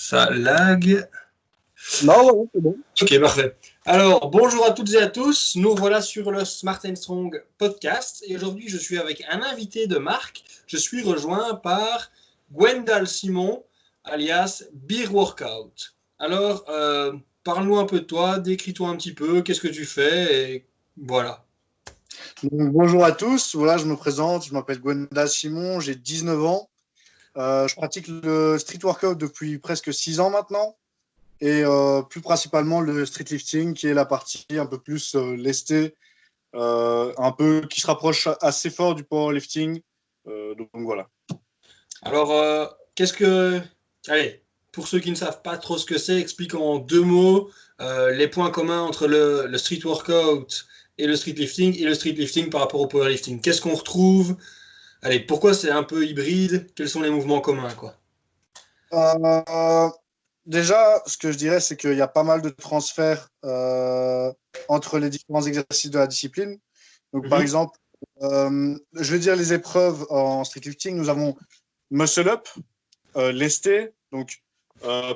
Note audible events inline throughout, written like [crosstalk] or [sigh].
Ça lag. Non, c'est bon. Ok, parfait. Alors, bonjour à toutes et à tous. Nous voilà sur le Smart and Strong podcast. Et aujourd'hui, je suis avec un invité de marque. Je suis rejoint par Gwendal Simon, alias Beer Workout. Alors, euh, parle-nous un peu de toi, décris-toi un petit peu, qu'est-ce que tu fais, et voilà. bonjour à tous. Voilà, je me présente. Je m'appelle Gwendal Simon, j'ai 19 ans. Euh, je pratique le street workout depuis presque 6 ans maintenant. Et euh, plus principalement le street lifting, qui est la partie un peu plus euh, lestée, un peu qui se rapproche assez fort du powerlifting. donc voilà. Alors, qu'est-ce que. Allez, pour ceux qui ne savent pas trop ce que c'est, explique en deux mots les points communs entre le, le, street workout et le street lifting et le street lifting par rapport au powerlifting. Qu'est-ce qu'on retrouve Allez, pourquoi c'est un peu hybride? Quels sont les mouvements communs quoi? Euh, Déjà, ce que je dirais, c'est qu'il y a pas mal de transferts euh, entre les différents exercices de la discipline. Donc, par mhm. exemple, euh, je vais dire les épreuves en street lifting. Nous avons muscle up, lesté, donc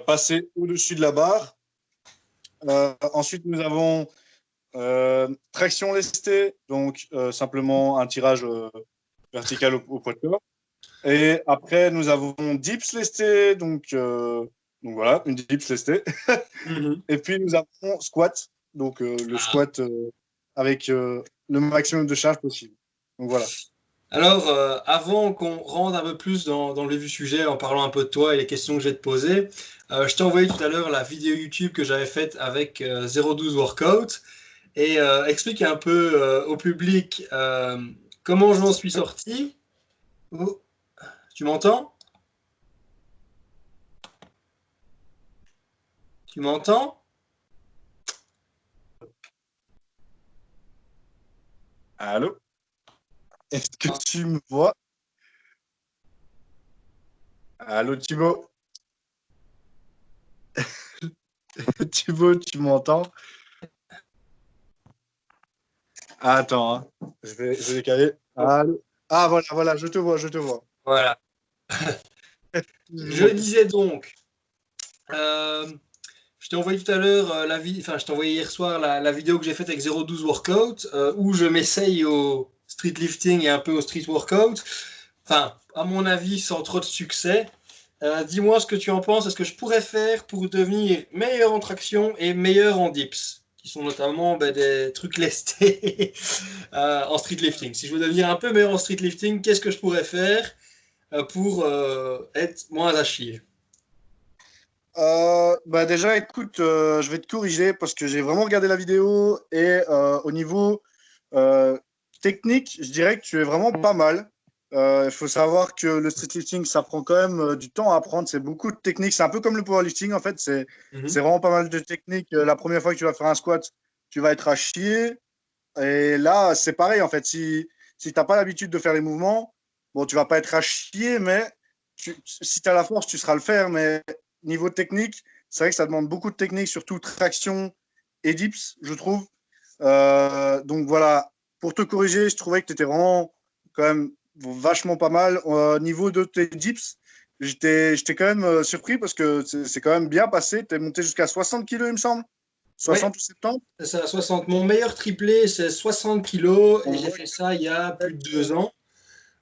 passer au-dessus de la barre. ensuite, nous avons traction lestée, donc simplement un tirage vertical au, poids de corps. Et après, nous avons dips lesté, donc, euh, donc voilà, une dips lestée. Mhm. Et puis nous avons squat, donc euh, le ah. squat euh, avec le maximum de charge possible. Donc voilà. Alors, avant qu'on rentre un peu plus dans, dans, le sujet en parlant un peu de toi et les questions que je vais te poser, je t'ai envoyé tout à l'heure la vidéo YouTube que j'avais faite avec 012 Workout et explique un peu au public Comment je m'en suis sorti oh. Tu m'entends Tu m'entends Allô Est-ce que ah. tu me vois? Allô Thibaut? [laughs] Thibaut, tu m'entends? Ah, attends, hein. je, vais, je vais Ah, voilà, voilà, je te vois, je te vois. Voilà. je disais donc, euh, je t'ai envoyé tout à l'heure euh, la vie, enfin, je t'ai envoyé hier soir la, vidéo que j'ai faite avec 012 Workout, euh, où je m'essaye au street lifting et un peu au street workout. Enfin, à mon avis, sans trop de succès. Dis-moi ce que tu en penses. Est-ce que je pourrais faire pour devenir meilleur en traction et meilleur en dips? Qui sont notamment ben, des trucs lestés [laughs] euh, en street lifting. Si je veux devenir un peu meilleur en street lifting, qu'est-ce que je pourrais faire euh, pour euh, être moins à chier bah déjà, écoute, je vais te corriger parce que j'ai vraiment regardé la vidéo et au niveau technique, je dirais que tu es vraiment pas mal. Il faut savoir que le street lifting, ça prend quand même du temps à apprendre. C'est beaucoup de techniques. C'est un peu comme le powerlifting, en fait. C'est mhm. vraiment pas mal de techniques. La première fois que tu vas faire un squat, tu vas être à chier. Et là, c'est pareil, en fait. Si, si tu n'as pas l'habitude de faire les mouvements, bon, tu vas pas être à chier, mais si tu as la force, tu seras le faire. Mais niveau technique, c'est vrai que ça demande beaucoup de techniques, surtout traction et dips, je trouve. Euh, donc voilà, pour te corriger, je trouvais que tu étais vraiment quand même vachement pas mal. Au niveau de tes dips, j'étais quand même euh, surpris parce que c'est quand même bien passé. Tu es monté jusqu'à 60 kg, il me semble. 60 ou 70 C'est ça, 60. Mon meilleur triplé, c'est 60 kg et j'ai fait ça il y a plus de deux ans.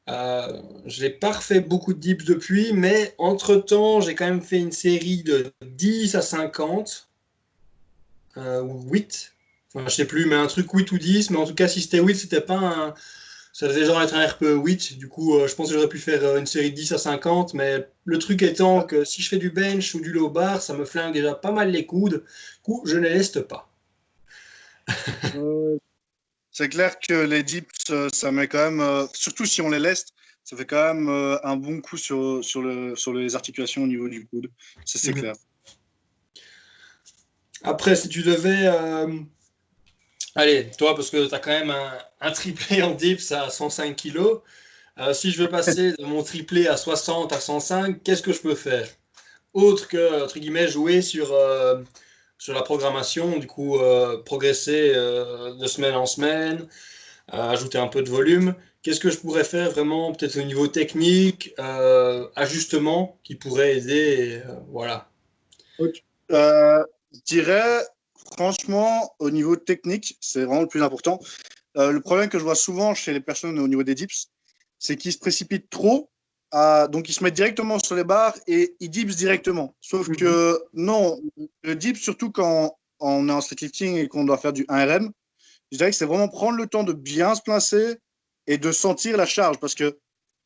Euh, je n'ai pas refait beaucoup de dips depuis, mais entre-temps, j'ai quand même fait une série de 10 à 50, euh, ou 8. Enfin, je sais plus, mais un truc 8 ou 10. Mais en tout cas, si c'était 8, c'était pas un, ça devait genre être un RPE 8. Du coup, euh, je pense que j'aurais pu faire euh, une série de 10 à 50. Mais le truc étant que si je fais du bench ou du low bar, ça me flingue déjà pas mal les coudes. Du coup, je ne les leste pas. [laughs] Euh, c'est clair que les dips, ça met quand même, surtout si on les leste, ça fait quand même un bon coup sur, sur, le, sur les articulations au niveau du coude. Ça, c'est mhm. clair. Après, si tu devais Allez, toi, parce que tu as quand même un, triplé en dips à 105 kg. Euh, si je veux passer de mon triplé à 60 à 105, qu'est-ce que je peux faire? Autre que, entre guillemets, jouer sur, euh, sur la programmation, du coup, euh, progresser de semaine en semaine, ajouter un peu de volume. Qu'est-ce que je pourrais faire vraiment, peut-être au niveau technique, ajustement, qui pourrait aider Voilà. Je dirais, franchement, au niveau technique, c'est vraiment le plus important. Euh, le problème que je vois souvent chez les personnes au niveau des dips, c'est qu'ils se précipitent trop. donc, ils se mettent directement sur les barres et ils dips directement. Sauf mhm. que non, le dip, surtout quand on est en lifting et qu'on doit faire du 1RM, je dirais que c'est vraiment prendre le temps de bien se placer et de sentir la charge. Parce que,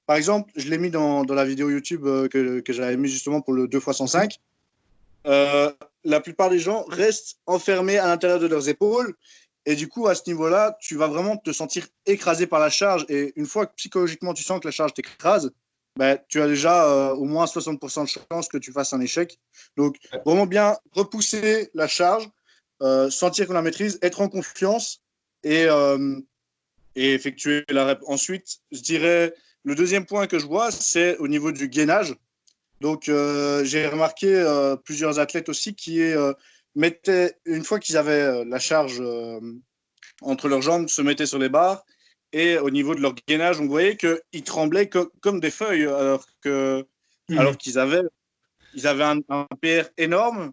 par exemple, je l'ai mis dans, dans, la vidéo YouTube euh, que, que j'avais mis justement pour le 2x105. Euh, la plupart des gens restent enfermés à l'intérieur de leurs épaules. Et du coup, à ce niveau-là, tu vas vraiment te sentir écrasé par la charge. Et une fois que psychologiquement tu sens que la charge t'écrase, ben, tu as déjà euh, au moins 60% de chance que tu fasses un échec. Donc, vraiment bien repousser la charge, euh, sentir qu'on la maîtrise, être en confiance et, et effectuer la rep. Ensuite, je dirais, le deuxième point que je vois, c'est au niveau du gainage. Donc, euh, j'ai remarqué euh, plusieurs athlètes aussi qui euh, mettaient, une fois qu'ils avaient la charge entre leurs jambes, se mettaient sur les barres. Et au niveau de leur gainage, on voyait qu'ils tremblaient comme des feuilles, alors que, mhm. alors qu'ils avaient, ils avaient un, PR énorme,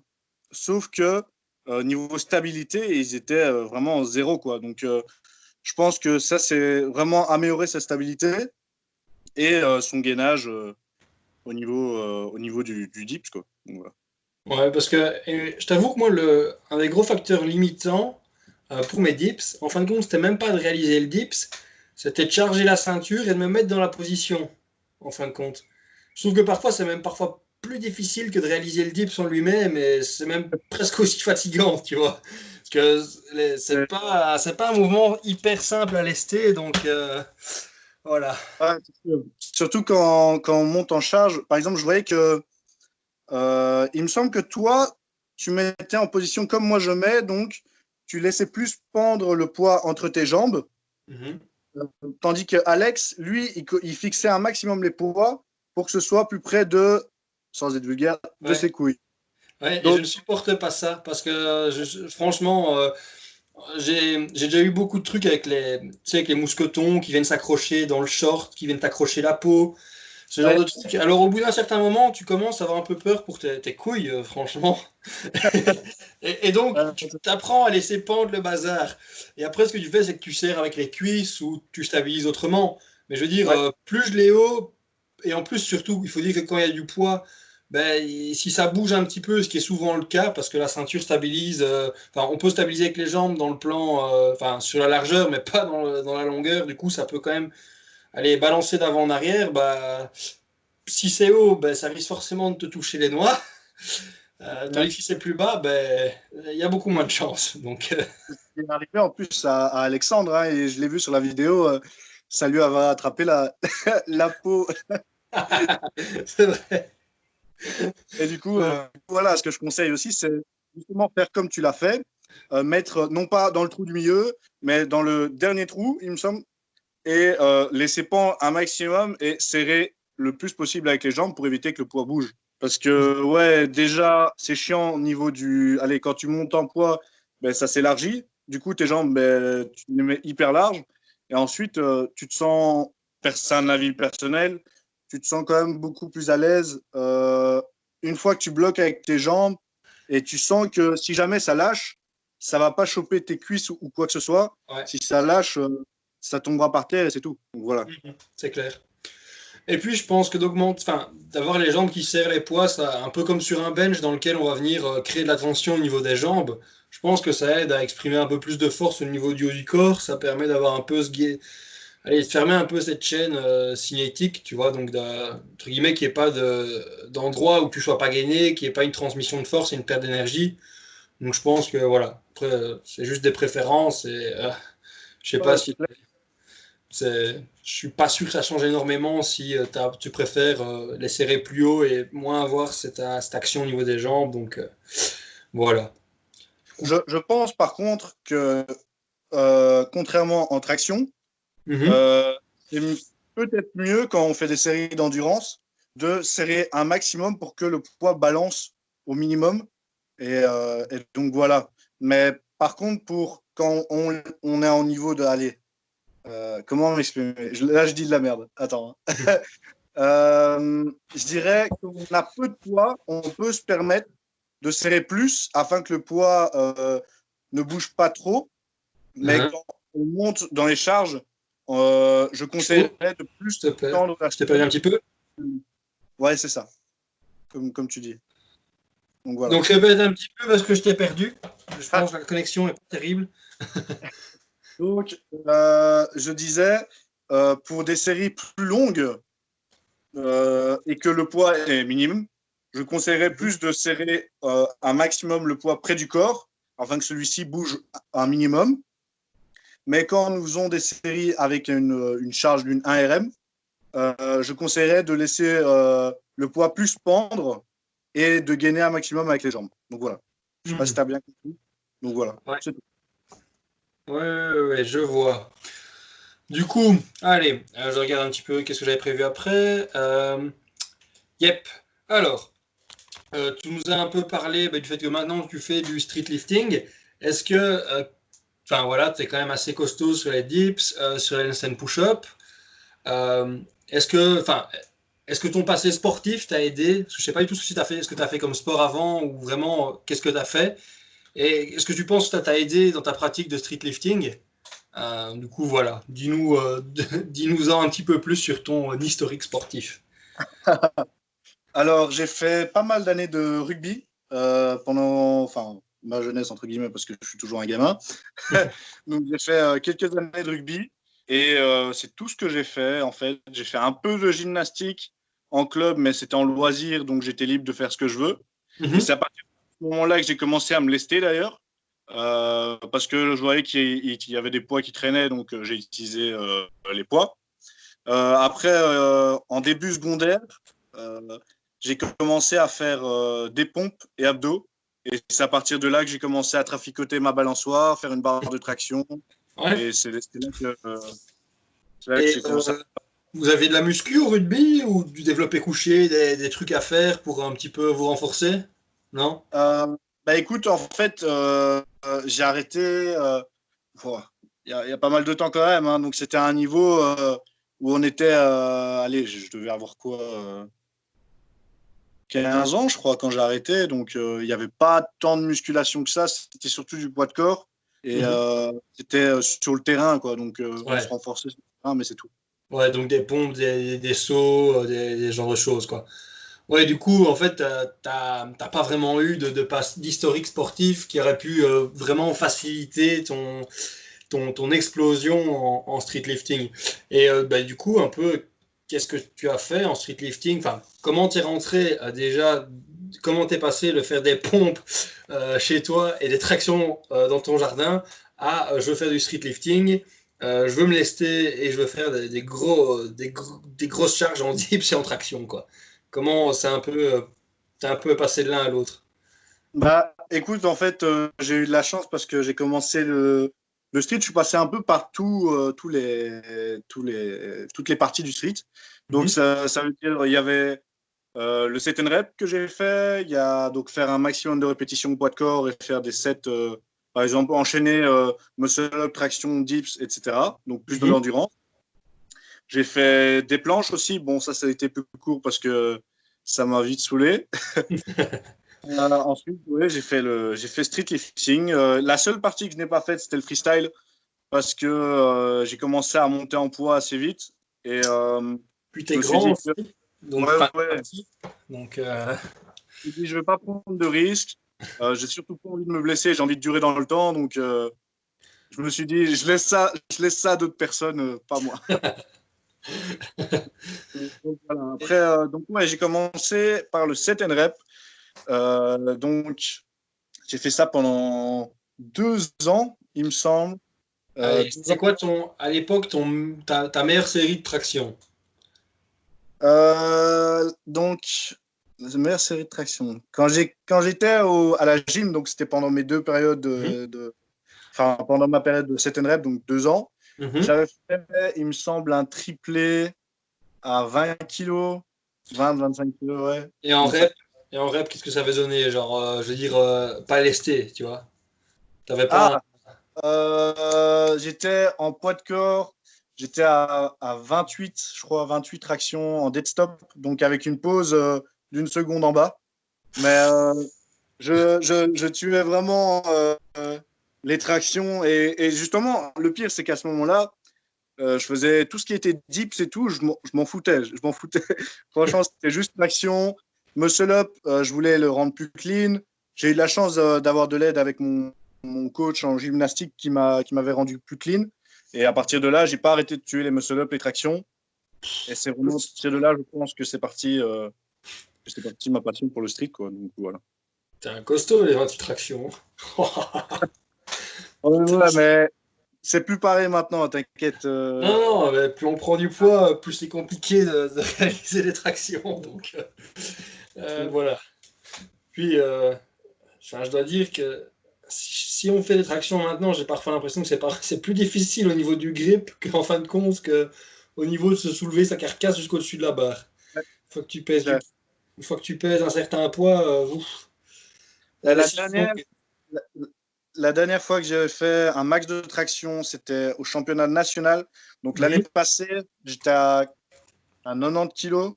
sauf que au niveau stabilité, ils étaient vraiment en zéro. Quoi. Donc, je pense que ça, c'est vraiment améliorer sa stabilité et son gainage au niveau, euh, au niveau du, du dips. Quoi. Ouais, parce que je t'avoue que moi, le, un des gros facteurs limitants euh, pour mes dips, en fin de compte, c'était même pas de réaliser le dips, c'était de charger la ceinture et de me mettre dans la position, en fin de compte. Je trouve que parfois, c'est même parfois plus difficile que de réaliser le dips en lui-même, et c'est même presque aussi fatigant, tu vois. Parce que c'est pas, c'est pas un mouvement hyper simple à lester, donc. Euh, voilà. surtout quand, quand, on monte en charge. Par exemple, je voyais que euh, il me semble que toi, tu mettais en position comme moi je mets, donc tu laissais plus pendre le poids entre tes jambes. Mhm. Euh, tandis que Alex, lui, il, fixait un maximum les poids pour que ce soit plus près de, sans être vulgaire, de ses couilles. Ouais, et je ne supporte pas ça parce que je, franchement, euh, j'ai déjà eu beaucoup de trucs avec les, tu sais, avec les mousquetons qui viennent s'accrocher dans le short, qui viennent t'accrocher la peau. Ce genre de trucs. Alors, au bout d'un certain moment, tu commences à avoir un peu peur pour tes, couilles, euh, franchement. [laughs] et, donc, tu apprends à laisser pendre le bazar. Et après, ce que tu fais, c'est que tu serres avec les cuisses ou tu stabilises autrement. Mais je veux dire, euh, plus je l'ai haut, et en plus, surtout, il faut dire que quand il y a du poids, ben, si ça bouge un petit peu, ce qui est souvent le cas, parce que la ceinture stabilise, euh, enfin, on peut stabiliser avec les jambes dans le plan, euh, enfin, sur la largeur, mais pas dans, dans, la longueur. Du coup, ça peut quand même aller balancer d'avant en arrière. Bah, si c'est haut, ben, ça risque forcément de te toucher les noix. [laughs] Euh, tandis que si c'est plus bas, ben, il y a beaucoup moins de chance. Donc, Il est arrivé en plus à, Alexandre, hein, et je l'ai vu sur la vidéo, ça lui avait attrapé la, [laughs] la peau. [laughs] c'est vrai. [laughs] Et du coup, euh, voilà, ce que je conseille aussi, c'est justement faire comme tu l'as fait, euh, mettre non pas dans le trou du milieu, mais dans le dernier trou, il me semble, et euh, laisser pendre un maximum et serrer le plus possible avec les jambes pour éviter que le poids bouge. Parce que, ouais, déjà, c'est chiant au niveau du. Allez, quand tu montes en poids, ben, ça s'élargit. Du coup, tes jambes, ben, tu les mets hyper larges. Et ensuite, tu te sens, c'est un avis personnel, tu te sens quand même beaucoup plus à l'aise euh, une fois que tu bloques avec tes jambes et tu sens que si jamais ça lâche, ça va pas choper tes cuisses ou, quoi que ce soit. Si ça lâche, euh, ça tombera par terre et c'est tout. voilà. Mhm, c'est clair. Et puis je pense que d'augmenter, enfin, d'avoir les jambes qui serrent les poids, ça, un peu comme sur un bench dans lequel on va venir euh, créer de la tension au niveau des jambes. Je pense que ça aide à exprimer un peu plus de force au niveau du haut du corps. Ça permet d'avoir un peu ce, allez, fermer un peu cette chaîne euh, cinétique, tu vois, donc entre guillemets, qu'il n'y ait pas d'endroit où tu sois pas gainé, qu'il n'y ait pas une transmission de force et une perte d'énergie. Donc je pense que voilà, après, euh, c'est juste des préférences et euh, je sais pas si. Je suis pas sûr que ça change énormément si tu préfères les serrer plus haut et moins avoir cette, cette action au niveau des jambes. Donc voilà. Je, je, pense par contre que contrairement en traction, Mhm. Euh, c'est peut-être mieux quand on fait des séries d'endurance de serrer un maximum pour que le poids balance au minimum. Et, euh, donc voilà. Mais par contre, pour quand on, on est au niveau de. Allez, euh, comment m'exprimer? Là, je dis de la merde. Attends. Hein. [laughs] [laughs] je dirais qu'on a peu de poids, on peut se permettre de serrer plus afin que le poids euh, ne bouge pas trop. Mais Mhm. quand on monte dans les charges, euh, je conseillerais de plus Je te tendre la Je t'ai perdu un petit peu? Ouais, c'est ça. Comme, comme tu dis. Donc voilà. Donc répète un petit peu parce que je t'ai perdu. Je pense que la connexion est pas terrible. [laughs] Donc, euh, je disais, euh, pour des séries plus longues euh, et que le poids est minime, je conseillerais plus de serrer un maximum le poids près du corps, afin que celui-ci bouge un minimum. Mais quand nous faisons des séries avec une, une charge d'une 1 RM, euh, je conseillerais de laisser euh, le poids plus pendre et de gainer un maximum avec les jambes. Donc voilà. Je sais pas si tu as bien compris. Donc voilà. Ouais. Tout. Ouais, ouais, ouais, je vois. Du coup, allez, euh, je regarde un petit peu qu'est-ce que j'avais prévu après. Euh, yep. Alors, euh, tu nous as un peu parlé bah, du fait que maintenant tu fais du street lifting. Est-ce que, euh, enfin voilà, tu es quand même assez costaud sur les dips, euh, sur les handstand push-up. Euh, est-ce que, enfin, est-ce que ton passé sportif t'a aidé? Parce que je sais pas du tout ce que tu as fait, ce que tu as fait comme sport avant ou vraiment euh, qu'est-ce que tu as fait? Et est-ce que tu penses que ça t'a aidé dans ta pratique de street lifting? Du coup, voilà, dis-nous [laughs] dis-nous-en un petit peu plus sur ton historique sportif. [laughs] Alors, j'ai fait pas mal d'années de rugby pendant enfin, ma jeunesse, entre guillemets, parce que je suis toujours un gamin. [laughs] Donc, j'ai fait euh, quelques années de rugby et euh, c'est tout ce que j'ai fait, en fait. J'ai fait un peu de gymnastique en club, mais c'était en loisir, donc j'étais libre de faire ce que je veux. Mhm. Et c'est à partir de ce moment-là que j'ai commencé à me lester, d'ailleurs, euh, parce que je voyais qu'il y- avait des poids qui traînaient, donc j'ai utilisé euh, les poids. Euh, après, en début secondaire, j'ai commencé à faire des pompes et abdos. Et c'est à partir de là que j'ai commencé à traficoter ma balançoire, faire une barre de traction. Ouais. Et c'est là que, euh, c'est là que Et, j'ai commencé à- vous avez de la muscu au rugby ou du développé couché, des, des trucs à faire pour un petit peu vous renforcer? Non? Euh, bah écoute, en fait, euh, j'ai arrêté euh, il y, a- il y a pas mal de temps quand même. hein. donc c'était à un niveau euh, où on était, euh, allez, je, je devais avoir quoi euh, 15 ans, je crois, quand j'ai arrêté. Donc euh, il n'y avait pas tant de musculation que ça. C'était surtout du poids de corps. Et Mhm. euh, c'était euh, sur le terrain, quoi. Donc euh, on Ouais. se renforçait sur le terrain, mais c'est tout. Ouais, donc des pompes, des, des sauts, des, des genres de choses, quoi. Ouais, du coup, en fait, euh, t'as pas vraiment eu de, de passe- d'historique sportif qui aurait pu euh, vraiment faciliter ton, ton, ton explosion en, en street lifting. Et euh, bah, du coup, un peu, qu'est-ce que tu as fait en street lifting? Enfin, comment t'es rentré euh, déjà? Comment t'es passé de faire des pompes euh, chez toi et des tractions euh, dans ton jardin à euh, je veux faire du street lifting? Je veux me lester et je veux faire des, gros, des, gros- des grosses charges en [laughs] dips et en traction, quoi. Comment c'est un peu, t'es un peu passé de l'un à l'autre? Bah, écoute, en fait, j'ai eu de la chance parce que j'ai commencé le, le street. Je suis passé un peu par tout, euh, tous les, tous les, toutes les parties du street. Donc, Mhm. ça, ça veut dire il y avait euh, le set and rep que j'ai fait. Il y a donc faire un maximum de répétitions poids de corps et faire des sets, euh, par exemple, enchaîner euh, muscle up, traction, dips, etc. Donc, plus de Mhm. l'endurance. J'ai fait des planches aussi. Bon, ça, ça a été plus court parce que ça m'a vite saoulé. [laughs] Euh, ensuite, ouais, j'ai fait le, j'ai fait street lifting. Euh, la seule partie que je n'ai pas faite, c'était le freestyle parce que euh, j'ai commencé à monter en poids assez vite. Et Puis t'es grand aussi, donc, Ouais, enfin, ouais. petit. donc je dit, je vais pas prendre de risques. J'ai surtout pas envie de me blesser. J'ai envie de durer dans le temps. Donc, je me suis dit, je laisse ça, je laisse ça à d'autres personnes, pas moi. [laughs] Donc, voilà. Après, donc ouais, j'ai commencé par le set and rep. Euh, donc, j'ai fait ça pendant deux ans, il me semble. Euh, c'est quoi ton, à l'époque ton, ta, ta meilleure série de traction? Euh, donc, la meilleure série de traction. Quand j'étais à la gym, donc c'était pendant mes deux périodes de, de- enfin pendant ma période de set and rep, donc deux ans, Mhm. j'avais fait, il me semble, un triplé à 20 kilos, 20-25 kilos, ouais. Et en rep, et en rep, qu'est-ce que ça avait donné? Genre, euh, je veux dire, euh, pas lesté, tu vois. T'avais pas. Ah, euh, j'étais en poids de corps, j'étais à, à 28, je crois, 28 tractions en dead stop, donc avec une pause d'une seconde en bas. Mais je, je, tuais vraiment les tractions. Et, et, justement, le pire, c'est qu'à ce moment-là, je faisais tout ce qui était dips et tout, je m'en foutais. Je m'en foutais. [laughs] Franchement, c'était juste traction. Muscle up, euh, je voulais le rendre plus clean. J'ai eu la chance d'avoir de l'aide avec mon, mon, coach en gymnastique qui m'avait rendu plus clean. Et à partir de là, j'ai pas arrêté de tuer les muscle up, les tractions. Et c'est vraiment à partir de là, je pense que c'est parti, euh, c'est parti ma passion pour le street. Quoi. Donc voilà. T'es un costaud, les 28 tractions. [laughs] ouais, mais c'est plus pareil maintenant, t'inquiète. Euh... Non, non, mais plus on prend du poids, plus c'est compliqué de, de, réaliser les tractions. Donc euh, voilà. Puis, euh, je dois dire que si, on fait des tractions maintenant, j'ai parfois l'impression que c'est plus difficile au niveau du grip [laughs] qu'en fin de compte que au niveau de se soulever sa carcasse jusqu'au-dessus de la barre. Une fois que tu pèses, une fois que tu pèses un certain poids, euh. La, la, dernière, la, la, dernière, fois que j'ai fait un max de traction, c'était au championnat national. Donc l'année mmh. passée, j'étais à, à 90 kg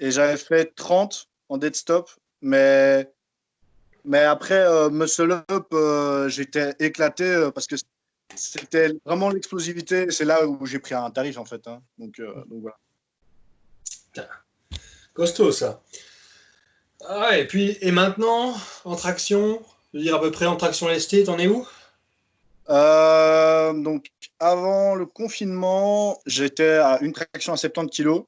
et j'avais fait 30 en dead stop. Mais, mais après, euh, muscle up, euh, j'étais éclaté euh, parce que c'était vraiment l'explosivité. C'est là où j'ai pris un tarif en fait. Hein. Donc, euh, donc voilà. Costaud ça. Ah, et puis, et maintenant, en traction, je veux dire à peu près en traction lestée, t'en es où? Euh, Donc, avant le confinement, j'étais à une traction à 70 kg.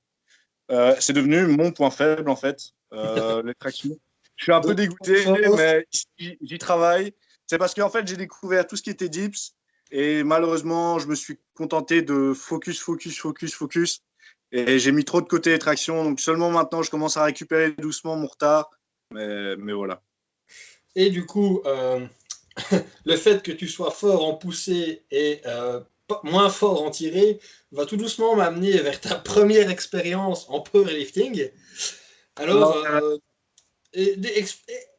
Euh, c'est devenu mon point faible en fait, euh, [laughs] les tractions. Je suis un peu dégoûté, mais j'y travaille. C'est parce qu'en fait, j'ai découvert tout ce qui était dips et malheureusement, je me suis contenté de focus, focus, focus, focus. Et j'ai mis trop de côté les tractions. Donc seulement maintenant, je commence à récupérer doucement mon retard. Mais, mais voilà. Et du coup, euh, [laughs] le fait que tu sois fort en poussée et euh, moins fort en tirée va tout doucement m'amener vers ta première expérience en powerlifting. Alors, euh,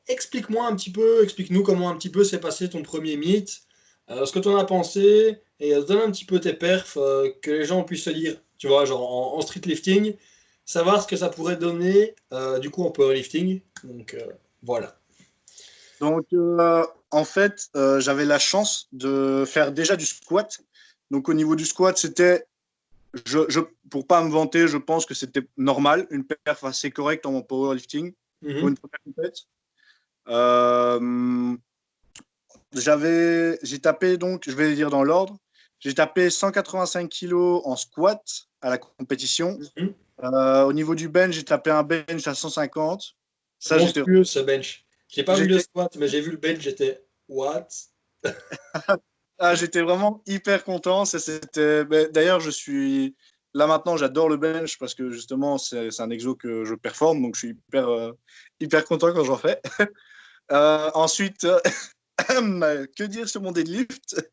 explique-moi un petit peu, explique-nous comment un petit peu s'est passé ton premier meet, euh, ce que tu en as pensé, et donne un petit peu tes perfs, euh, que les gens puissent se dire, tu vois, genre en, en street lifting, savoir ce que ça pourrait donner euh, du coup en powerlifting. Donc voilà. Donc en fait, j'avais la chance de faire déjà du squat. Donc au niveau du squat, c'était, je, je, pour pas me vanter, je pense que c'était normal, une perf assez correcte en powerlifting mm -hmm. pour une première compétition. Euh, j'avais, j'ai tapé donc, je vais dire dans l'ordre, j'ai tapé 185 kg en squat à la compétition. Mm -hmm. euh, au niveau du bench, j'ai tapé un bench à 150. Ça, j'étais ce bench. J'ai pas vu le squat, mais j'ai vu le bench, j'étais what? [laughs] ah, J'étais vraiment hyper content. C'était, d'ailleurs, je suis là maintenant, j'adore le bench parce que justement, c'est un exo que je performe, donc je suis hyper, euh, hyper content quand j'en fais. [laughs] euh, ensuite, [coughs] que dire sur mon deadlift?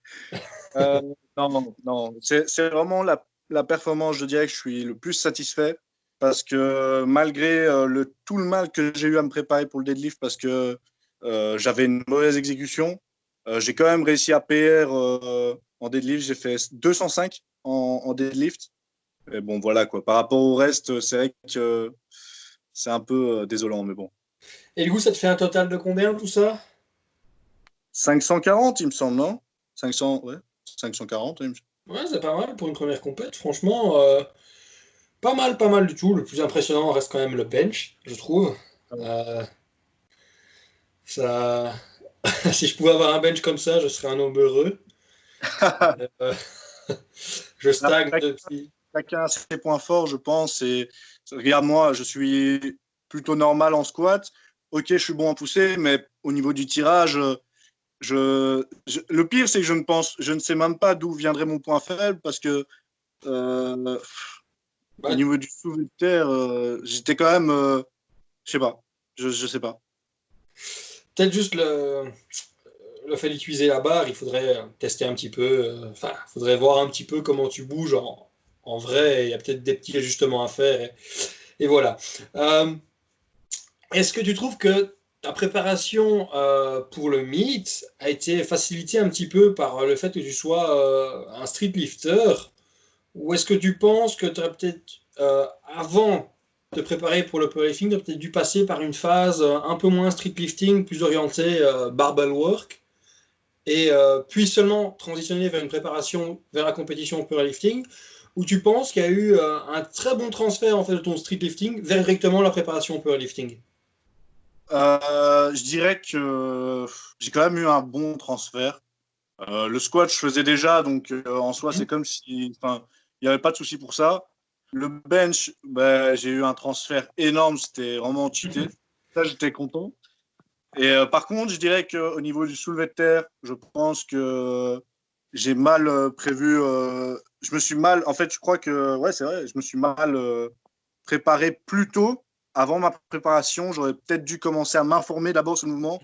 Euh, Non, non, c'est vraiment la, la, performance, je dirais que je suis le plus satisfait parce que malgré le, tout le mal que j'ai eu à me préparer pour le deadlift parce que j'avais une mauvaise exécution, j'ai quand même réussi à PR euh, en deadlift. J'ai fait 205 en, en, deadlift. Et bon, voilà quoi. Par rapport au reste, c'est vrai que c'est un peu désolant, mais bon. Et du coup, ça te fait un total de combien tout ça? 540, il me semble, non 500, ouais, 540. Il me... Ouais, c'est pas mal pour une première compète. Franchement, euh, pas mal, pas mal du tout. Le plus impressionnant reste quand même le bench, je trouve. Euh, ça... [laughs] si je pouvais avoir un bench comme ça, je serais un homme heureux. [laughs] euh, [laughs] je stagne depuis. Chacun a ses points forts, je pense. Et regarde, moi, je suis plutôt normal en squat. Ok, je suis bon en poussée, mais au niveau du tirage, je, je, le pire, c'est que je ne pense, je ne sais même pas d'où viendrait mon point faible parce que euh, au niveau du soulevé de terre, euh, j'étais quand même, euh, je sais pas, je, je sais pas. Peut-être juste le, fait d'utiliser la barre, il faudrait tester un petit peu, enfin, il faudrait voir un petit peu comment tu bouges en, vrai. Il y a peut-être des petits ajustements à faire et, voilà. Est-ce que tu trouves que ta préparation euh, pour le meet a été facilitée un petit peu par le fait que tu sois euh, un street lifter? Ou est-ce que tu penses que tu aurais peut-être, euh, avant te préparer pour le powerlifting, tu as peut-être dû passer par une phase un peu moins street lifting, plus orientée barbell work, et puis seulement transitionner vers une préparation vers la compétition powerlifting, où tu penses qu'il y a eu un très bon transfert en fait, de ton street lifting vers directement la préparation powerlifting euh, je dirais que j'ai quand même eu un bon transfert. Euh, le squat, je faisais déjà, donc euh, en soi, c'est comme si. il n'y avait pas de souci pour ça. Le bench, ben, j'ai eu un transfert énorme, c'était vraiment cheaté. Ça, j'étais content. Et par contre, je dirais qu'au niveau du soulevé de terre, je pense que j'ai mal prévu. je me suis mal. En fait, je crois que. Ouais, c'est vrai, je me suis mal préparé plus tôt avant ma préparation, j'aurais peut-être dû commencer à m'informer d'abord sur le mouvement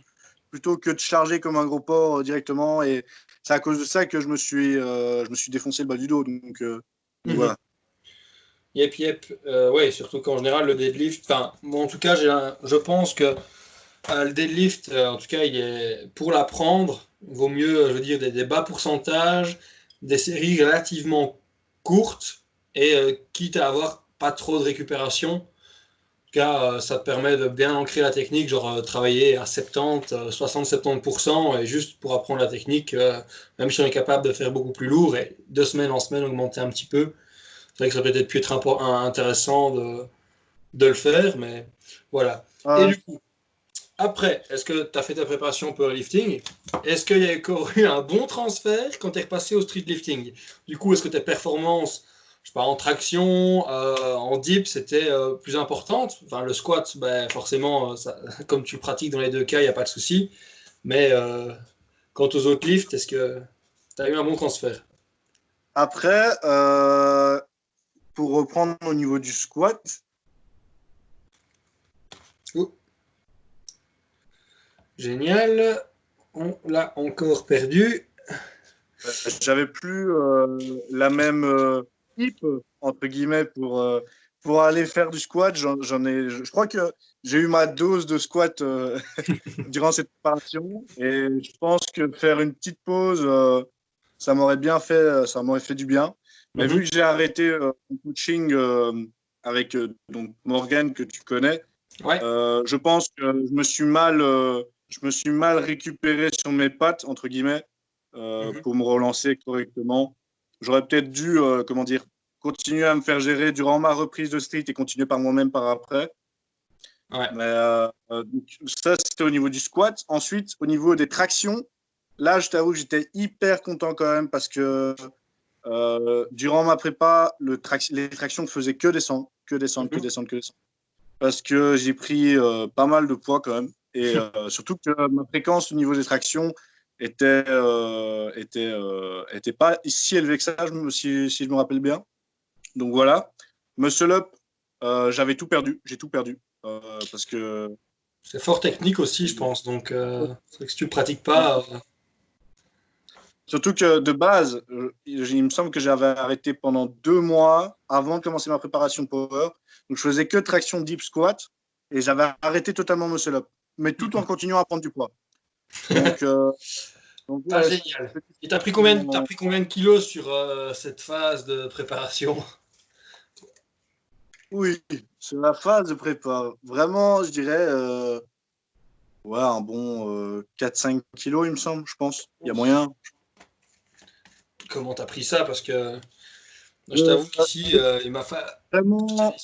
plutôt que de charger comme un gros porc euh, directement. Et c'est à cause de ça que je me suis, euh, je me suis défoncé le bas du dos. Donc, euh, mhm. voilà. Yep, yep. ouais, surtout qu'en général, le deadlift, enfin, en tout cas, je pense que le deadlift, en tout cas, pour l'apprendre, vaut mieux, je veux dire, des, bas pourcentages, des séries relativement courtes et quitte à avoir pas trop de récupération euh, ça te permet de bien ancrer la technique, genre euh, travailler à 70, 60-70%, et juste pour apprendre la technique, euh, même si on est capable de faire beaucoup plus lourd, et de semaine en semaine augmenter un petit peu. C'est vrai que ça peut être pu être intéressant de, de le faire, mais voilà. Et du coup, après, est-ce que tu as fait ta préparation pour lifting? Est-ce qu'il y a encore [laughs] eu un bon transfert quand tu es repassé au street lifting? Du coup, est-ce que tes performances je sais pas, en traction, euh, en dip, c'était euh, plus importante. Enfin, le squat, ben, forcément, euh, ça, [laughs] comme tu pratiques dans les deux cas, il n'y a pas de souci. Mais quant aux autres lifts, est-ce que tu as eu un bon transfert? Après, pour reprendre au niveau du squat. Génial. On l'a encore perdu. J'avais plus la même entre guillemets, pour, euh, pour aller faire du squat. J'en ai, je crois que j'ai eu ma dose de squat euh, [laughs] durant cette préparation et je pense que faire une petite pause, euh, ça m'aurait bien fait, ça m'aurait fait du bien. Mais vu que j'ai arrêté le coaching avec donc Morgan que tu connais, je pense que je me suis mal, je me suis mal récupéré sur mes pattes entre guillemets mhm. pour me relancer correctement j'aurais peut-être dû, euh, comment dire, continuer à me faire gérer durant ma reprise de street et continuer par moi-même par après. Ouais. Mais euh, euh, ça, c'était au niveau du squat. Ensuite, au niveau des tractions, là, je t'avoue que j'étais hyper content quand même parce que durant ma prépa, le les tractions ne faisaient que descendre, que descendre, que mhm. descendre, que descendre. Parce que j'ai pris pas mal de poids quand même. Et [laughs] surtout que ma fréquence au niveau des tractions, était, euh, était, euh, était pas si élevé que ça, si, si, je me rappelle bien. Donc voilà. Muscle up, euh, j'avais tout perdu. J'ai tout perdu. parce que. C'est fort technique aussi, je pense. Donc, c'est que si tu ne pratiques pas. Surtout que de base, il me semble que j'avais arrêté pendant deux mois avant de commencer ma préparation power. Donc, je faisais que traction deep squat et j'avais arrêté totalement muscle up, mais tout en continuant à prendre du poids. Donc, euh, [laughs] ah, génial. Et tu as pris, combien, as pris combien de kilos sur euh, cette phase de préparation? Oui, sur la phase de prépa. Vraiment, je dirais euh, ouais, un bon 4-5 kilos, il me semble, je pense. Il y a moyen. Comment tu as pris ça Parce que je t'avoue qu'ici, il m'a fallu. Vraiment.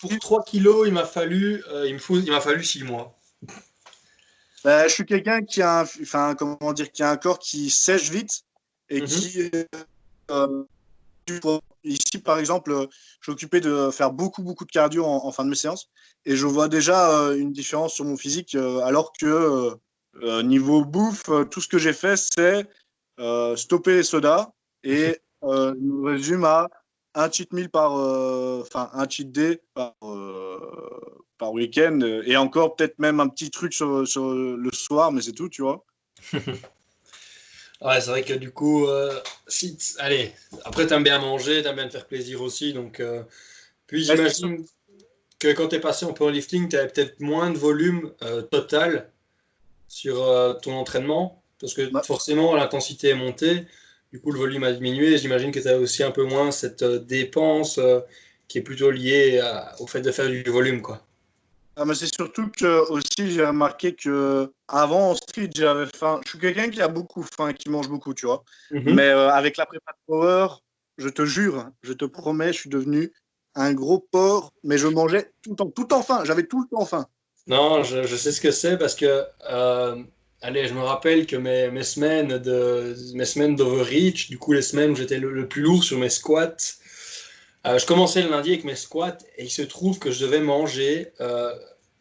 pour 3 kilos, il m'a fallu, il me faut, il m'a fallu 6 mois. Bah, je suis quelqu'un qui a, un, enfin, comment dire, qui a un corps qui sèche vite et mhm. qui. Euh, ici, par exemple, occupé de faire beaucoup, beaucoup de cardio en, fin de mes séances et je vois déjà euh, une différence sur mon physique, euh, alors que niveau bouffe, tout ce que j'ai fait, c'est stopper les sodas et je me résume à un cheat meal par, enfin, un cheat day par, par week-end. Euh, et encore, peut-être même un petit truc sur, le soir, mais c'est tout, tu vois. [laughs] ouais, c'est vrai que du coup, euh, si allez, après, t'aimes bien manger, t'aimes bien te faire plaisir aussi. Donc, euh, puis j'imagine que quand tu es passé en powerlifting, tu avais peut-être moins de volume total sur ton entraînement, parce que forcément, l'intensité est montée. Du coup, le volume a diminué. J'imagine que tu as aussi un peu moins cette dépense qui est plutôt lié au fait de faire du volume, quoi. Ah, mais c'est surtout que aussi j'ai remarqué que avant en street j'avais faim. Je suis quelqu'un qui a beaucoup faim, qui mange beaucoup, tu vois. Mhm. Mais euh, avec la prépa power, je te jure, je te promets, je suis devenu un gros porc, mais je mangeais tout le temps, tout en faim. J'avais tout le temps faim. Non, je, je sais ce que c'est parce que euh, allez, je me rappelle que mes, semaines de mes semaines d'overreach, du coup les semaines où j'étais le, plus lourd sur mes squats, euh, je commençais le lundi avec mes squats et il se trouve que je devais manger. Euh,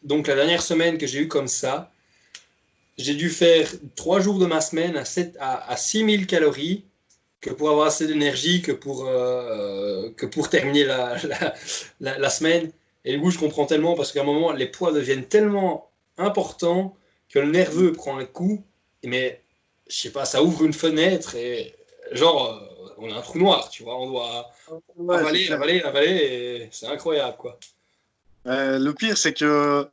donc la dernière semaine que j'ai eu comme ça, j'ai dû faire trois jours de ma semaine à, 7, à, à 6000 calories que pour avoir assez d'énergie que pour, euh, que pour terminer la, la, semaine. Et du coup, je comprends tellement parce qu'à un moment, les poids deviennent tellement importants que le nerveux prend un coup. Mais je sais pas, ça ouvre une fenêtre et genre, on a un trou noir, tu vois, on doit avaler, avaler, avaler, et c'est incroyable, quoi. Euh, le pire, c'est que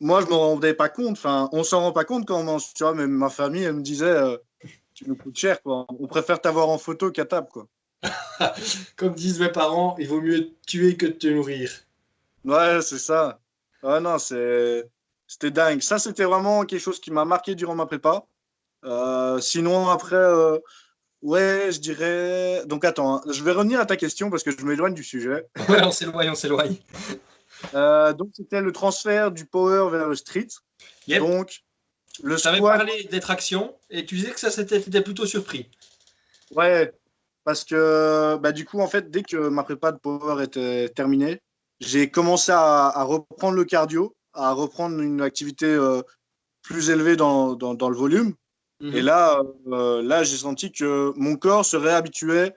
moi, je me rendais pas compte, enfin, on s'en rend pas compte quand on mange, tu vois, mais ma famille, elle me disait, euh, tu nous coûtes cher, quoi. On préfère t'avoir en photo qu'à table, quoi. [laughs] Comme disent mes parents, il vaut mieux tuer que de te nourrir. Ouais, c'est ça. Ouais, non, c'est... C'était dingue. Ça, c'était vraiment quelque chose qui m'a marqué durant ma prépa. Euh, sinon, après, Ouais, je dirais. Donc attends, hein. je vais revenir à ta question parce que je m'éloigne du sujet. [laughs] ouais, on s'éloigne, on s'éloigne. Euh, donc c'était le transfert du power vers le street. Donc le Tu avais parlé des tractions et tu disais que ça c'était plutôt surpris. Ouais, parce que bah, du coup en fait dès que ma prépa de power était terminée, j'ai commencé à, reprendre le cardio, à reprendre une activité euh, plus élevée dans, dans le volume. Et mhm. là, euh, là j'ai senti que mon corps se réhabituait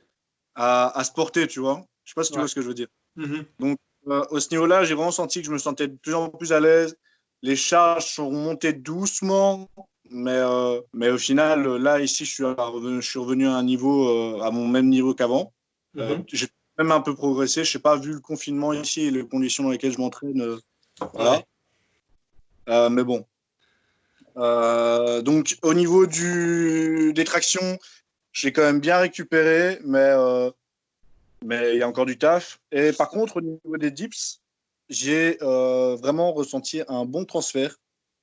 à, à se porter, tu vois. Je sais pas si tu vois ce que je veux dire. Mhm. Donc, euh, au ce niveau-là, j'ai vraiment senti que je me sentais de plus en plus à l'aise. Les charges sont montées doucement, mais, euh, mais au final, là, ici, je suis, revenu, je suis revenu à un niveau, à mon même niveau qu'avant. Mhm. j'ai même un peu progressé. Je sais pas, vu le confinement ici et les conditions dans lesquelles je m'entraîne. voilà. Mais bon, euh, donc, au niveau du, des tractions, j'ai quand même bien récupéré, mais euh, mais il y a encore du taf. Et par contre, au niveau des dips, j'ai euh, vraiment ressenti un bon transfert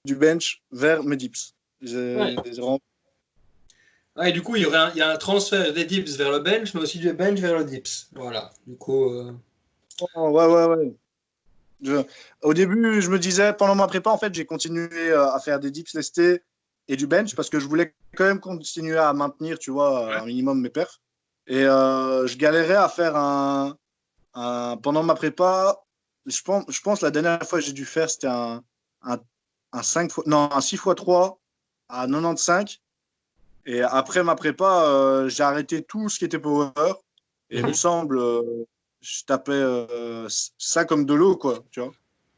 du bench vers mes dips. Ouais. et du coup, il y, aurait un, il y a un transfert des dips vers le bench, mais aussi du bench vers le dips. Voilà. Du coup. Oh, ouais, ouais, ouais au début, je me disais, pendant ma prépa, en fait, j'ai continué euh, à faire des dips lestés et du bench parce que je voulais quand même continuer à maintenir, tu vois, un minimum mes perfs. Et euh, je galérais à faire un, Pendant ma prépa, je pense, je pense la dernière fois que j'ai dû faire, c'était un, un, un, 5 fois, non, un 6 x 3 à 95. Et après ma prépa, euh, j'ai arrêté tout ce qui était power. Et il me [laughs] semble, je tapais euh, ça comme de l'eau, quoi, tu vois.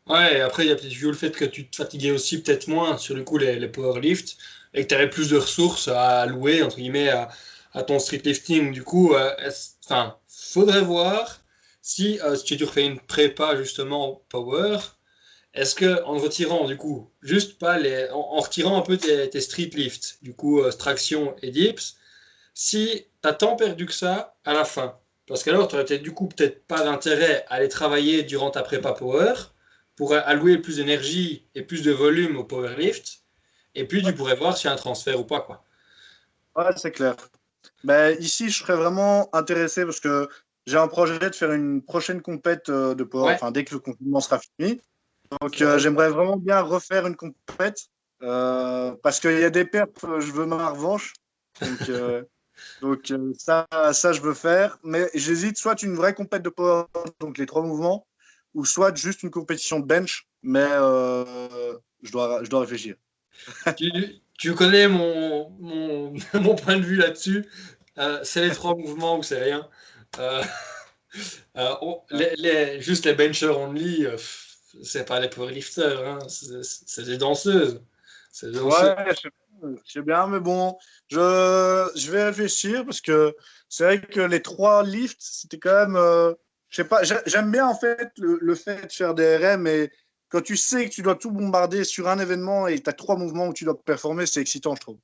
Ouais, et après, il y a peut-être vu le fait que tu te fatiguais aussi peut-être moins sur le coup les, les powerlifts et que tu avais plus de ressources à allouer, entre guillemets, à, ton streetlifting. Du coup, euh, enfin, faudrait voir si, euh, si tu refais une prépa justement power, est-ce que en retirant du coup, juste pas les, en, retirant un peu tes, tes street du coup, traction et dips, si tu as tant perdu que ça à la fin, parce qu'alors, tu aurais peut-être du coup peut-être pas d'intérêt à aller travailler durant ta prépa power pour allouer plus d'énergie et plus de volume au powerlift. Et puis, tu pourrais voir s'il y a un transfert ou pas. Quoi. Ouais, c'est clair. Ben, ici, je serais vraiment intéressé parce que j'ai un projet de faire une prochaine compète euh, de power, enfin, dès que le confinement sera fini. Donc, euh, j'aimerais vraiment bien refaire une compète euh, parce qu'il y a des pertes, je veux ma revanche. Donc, [laughs] Donc euh, ça, ça, je veux faire. Mais j'hésite soit une vraie compète de power, donc les trois mouvements, ou soit juste une compétition de bench. Mais euh, je, dois, je dois réfléchir. [laughs] tu, tu, connais mon, mon, [laughs] mon, point de vue là-dessus. Euh, c'est les trois mouvements ou c'est rien. [laughs] les, les, juste les benchers only, c'est pas les powerlifters, hein, c'est des danseuses. C'est des danseuses. Ouais, je sais bien, mais bon, je, je vais réfléchir parce que c'est vrai que les trois lifts, c'était quand même. Euh, je sais pas, j'aime bien en fait le, le, fait de faire des RM, mais quand tu sais que tu dois tout bombarder sur un événement et tu as trois mouvements où tu dois performer, c'est excitant, je trouve.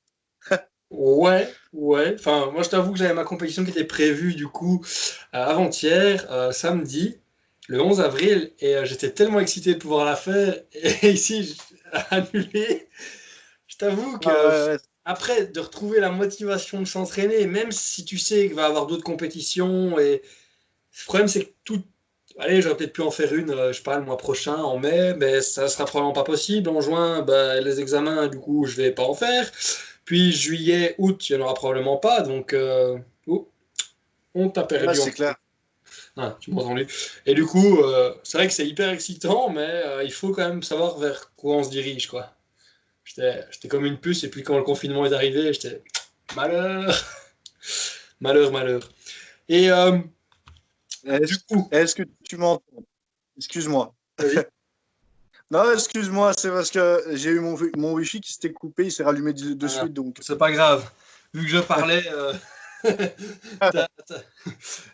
ouais, ouais. Enfin, moi, je t'avoue que j'avais ma compétition qui était prévue du coup euh, avant-hier, euh, samedi. le 11 avril et j'étais tellement excité de pouvoir la faire. Et [laughs] ici, annulé. T'avoue que Ah, après, de retrouver la motivation de s'entraîner, même si tu sais qu'il va y avoir d'autres compétitions, et le problème c'est que tout. Allez, j'aurais peut-être pu en faire une, euh, je pas, le mois prochain, en mai, mais ça sera probablement pas possible. En juin, bah, les examens, du coup, je vais pas en faire. Puis juillet, août, il n'y en aura probablement pas, donc euh, oh, on t'a perdu. En- c'est clair. Ah, tu m'as entendu. Et du coup, euh, c'est vrai que c'est hyper excitant, mais euh, il faut quand même savoir vers quoi on se dirige, quoi. J'étais comme une puce, et puis quand le confinement est arrivé, j'étais malheur, [laughs] malheur, malheur. Et euh, Est-ce du coup, est-ce que tu m'entends? Excuse-moi. [laughs] Non, excuse-moi, c'est parce que j'ai eu mon, mon wifi qui s'était coupé, il s'est rallumé de, de Ah. suite, donc. c'est pas grave. Vu que je [laughs] parlais. euh,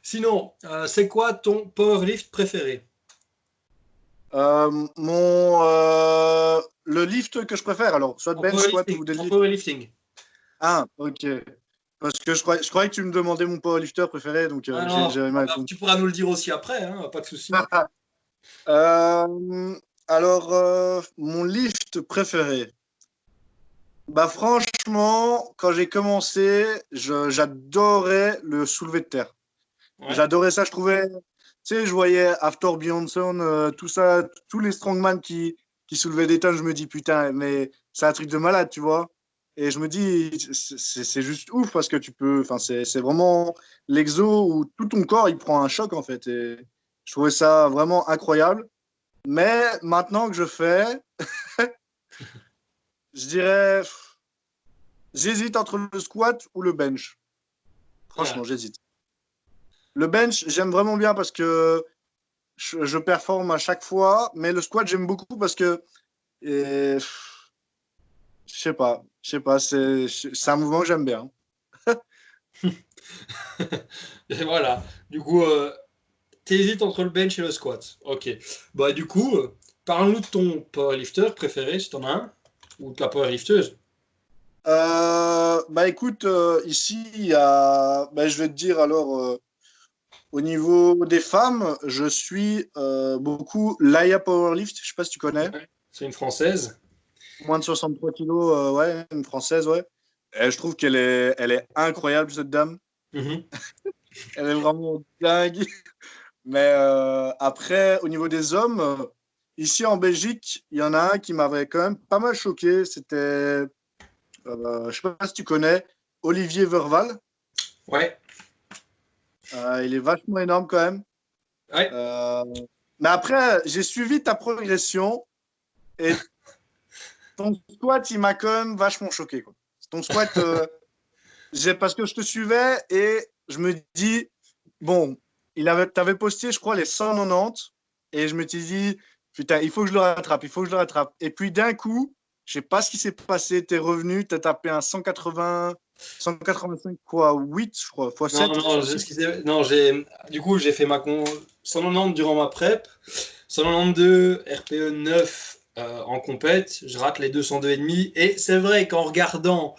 Sinon, euh, c'est quoi ton powerlift préféré? Euh, mon le lift que je préfère, alors soit En bench, powerlifting, ou deadlift. powerlifting. Ah, ok. Parce que je croyais, je croyais que tu me demandais mon powerlifter préféré, donc euh, Ah non, j'avais mal alors, tu pourras nous le dire aussi après, hein, pas de souci. [laughs] Euh, alors, euh, mon lift préféré. Bah franchement, quand j'ai commencé, j'adorais le soulevé de terre. Ouais. J'adorais ça, je trouvais. Tu sais, je voyais After Beyonson, euh, tout ça, tous les strongman qui, qui soulevaient des tonnes, je me dis putain, mais c'est un truc de malade, tu vois. Et je me dis, c'est juste ouf parce que tu peux. Enfin, c'est c'est vraiment l'exo où tout ton corps il prend un choc en fait. Et je trouvais ça vraiment incroyable. Mais maintenant que je fais, [laughs] je dirais. J'hésite entre le squat ou le bench. Franchement, j'hésite. Le bench, j'aime vraiment bien parce que je, je performe à chaque fois, mais le squat, j'aime beaucoup parce que. et, je sais pas, je sais pas, c'est c'est un mouvement que j'aime bien. [laughs] Et voilà. Du coup, euh, t'hésites entre le bench et le squat. Ok. Bah, du coup, euh, parle-nous de ton powerlifter préféré, si t'en as un, ou de la powerlifteuse. Euh, bah écoute, euh, ici, il y a. bah, je vais te dire alors, euh, au niveau des femmes, je suis euh, beaucoup Laia Powerlift, je sais pas si tu connais. C'est une française. Moins de 63 kilos, euh, ouais, une française, ouais. Et je trouve qu'elle est, elle est incroyable, cette dame. Mhm. [laughs] Elle est vraiment dingue. Mais euh, après, au niveau des hommes, ici en Belgique, il y en a un qui m'avait quand même pas mal choqué. C'était, euh, je sais pas si tu connais, Olivier Verval. Ouais. Euh, il est vachement énorme quand même. Ouais. Euh, mais après, j'ai suivi ta progression et [laughs] ton squat, il m'a quand même vachement choqué. Quoi. Ton squat, euh, [laughs] parce que je te suivais et je me dis, bon, il avait, avais posté, je crois, les 190 et je me suis dit, putain, il faut que je le rattrape, il faut que je le rattrape. Et puis d'un coup, je sais pas ce qui s'est passé, tu es revenu, tu as tapé un 180, 185 fois 8, je crois, fois 7. Non, non, non, j'ai, du coup, j'ai fait ma con 190 durant ma prep, 192 RPE 9 euh, en compète, je rate les 202,5 et c'est vrai qu'en regardant,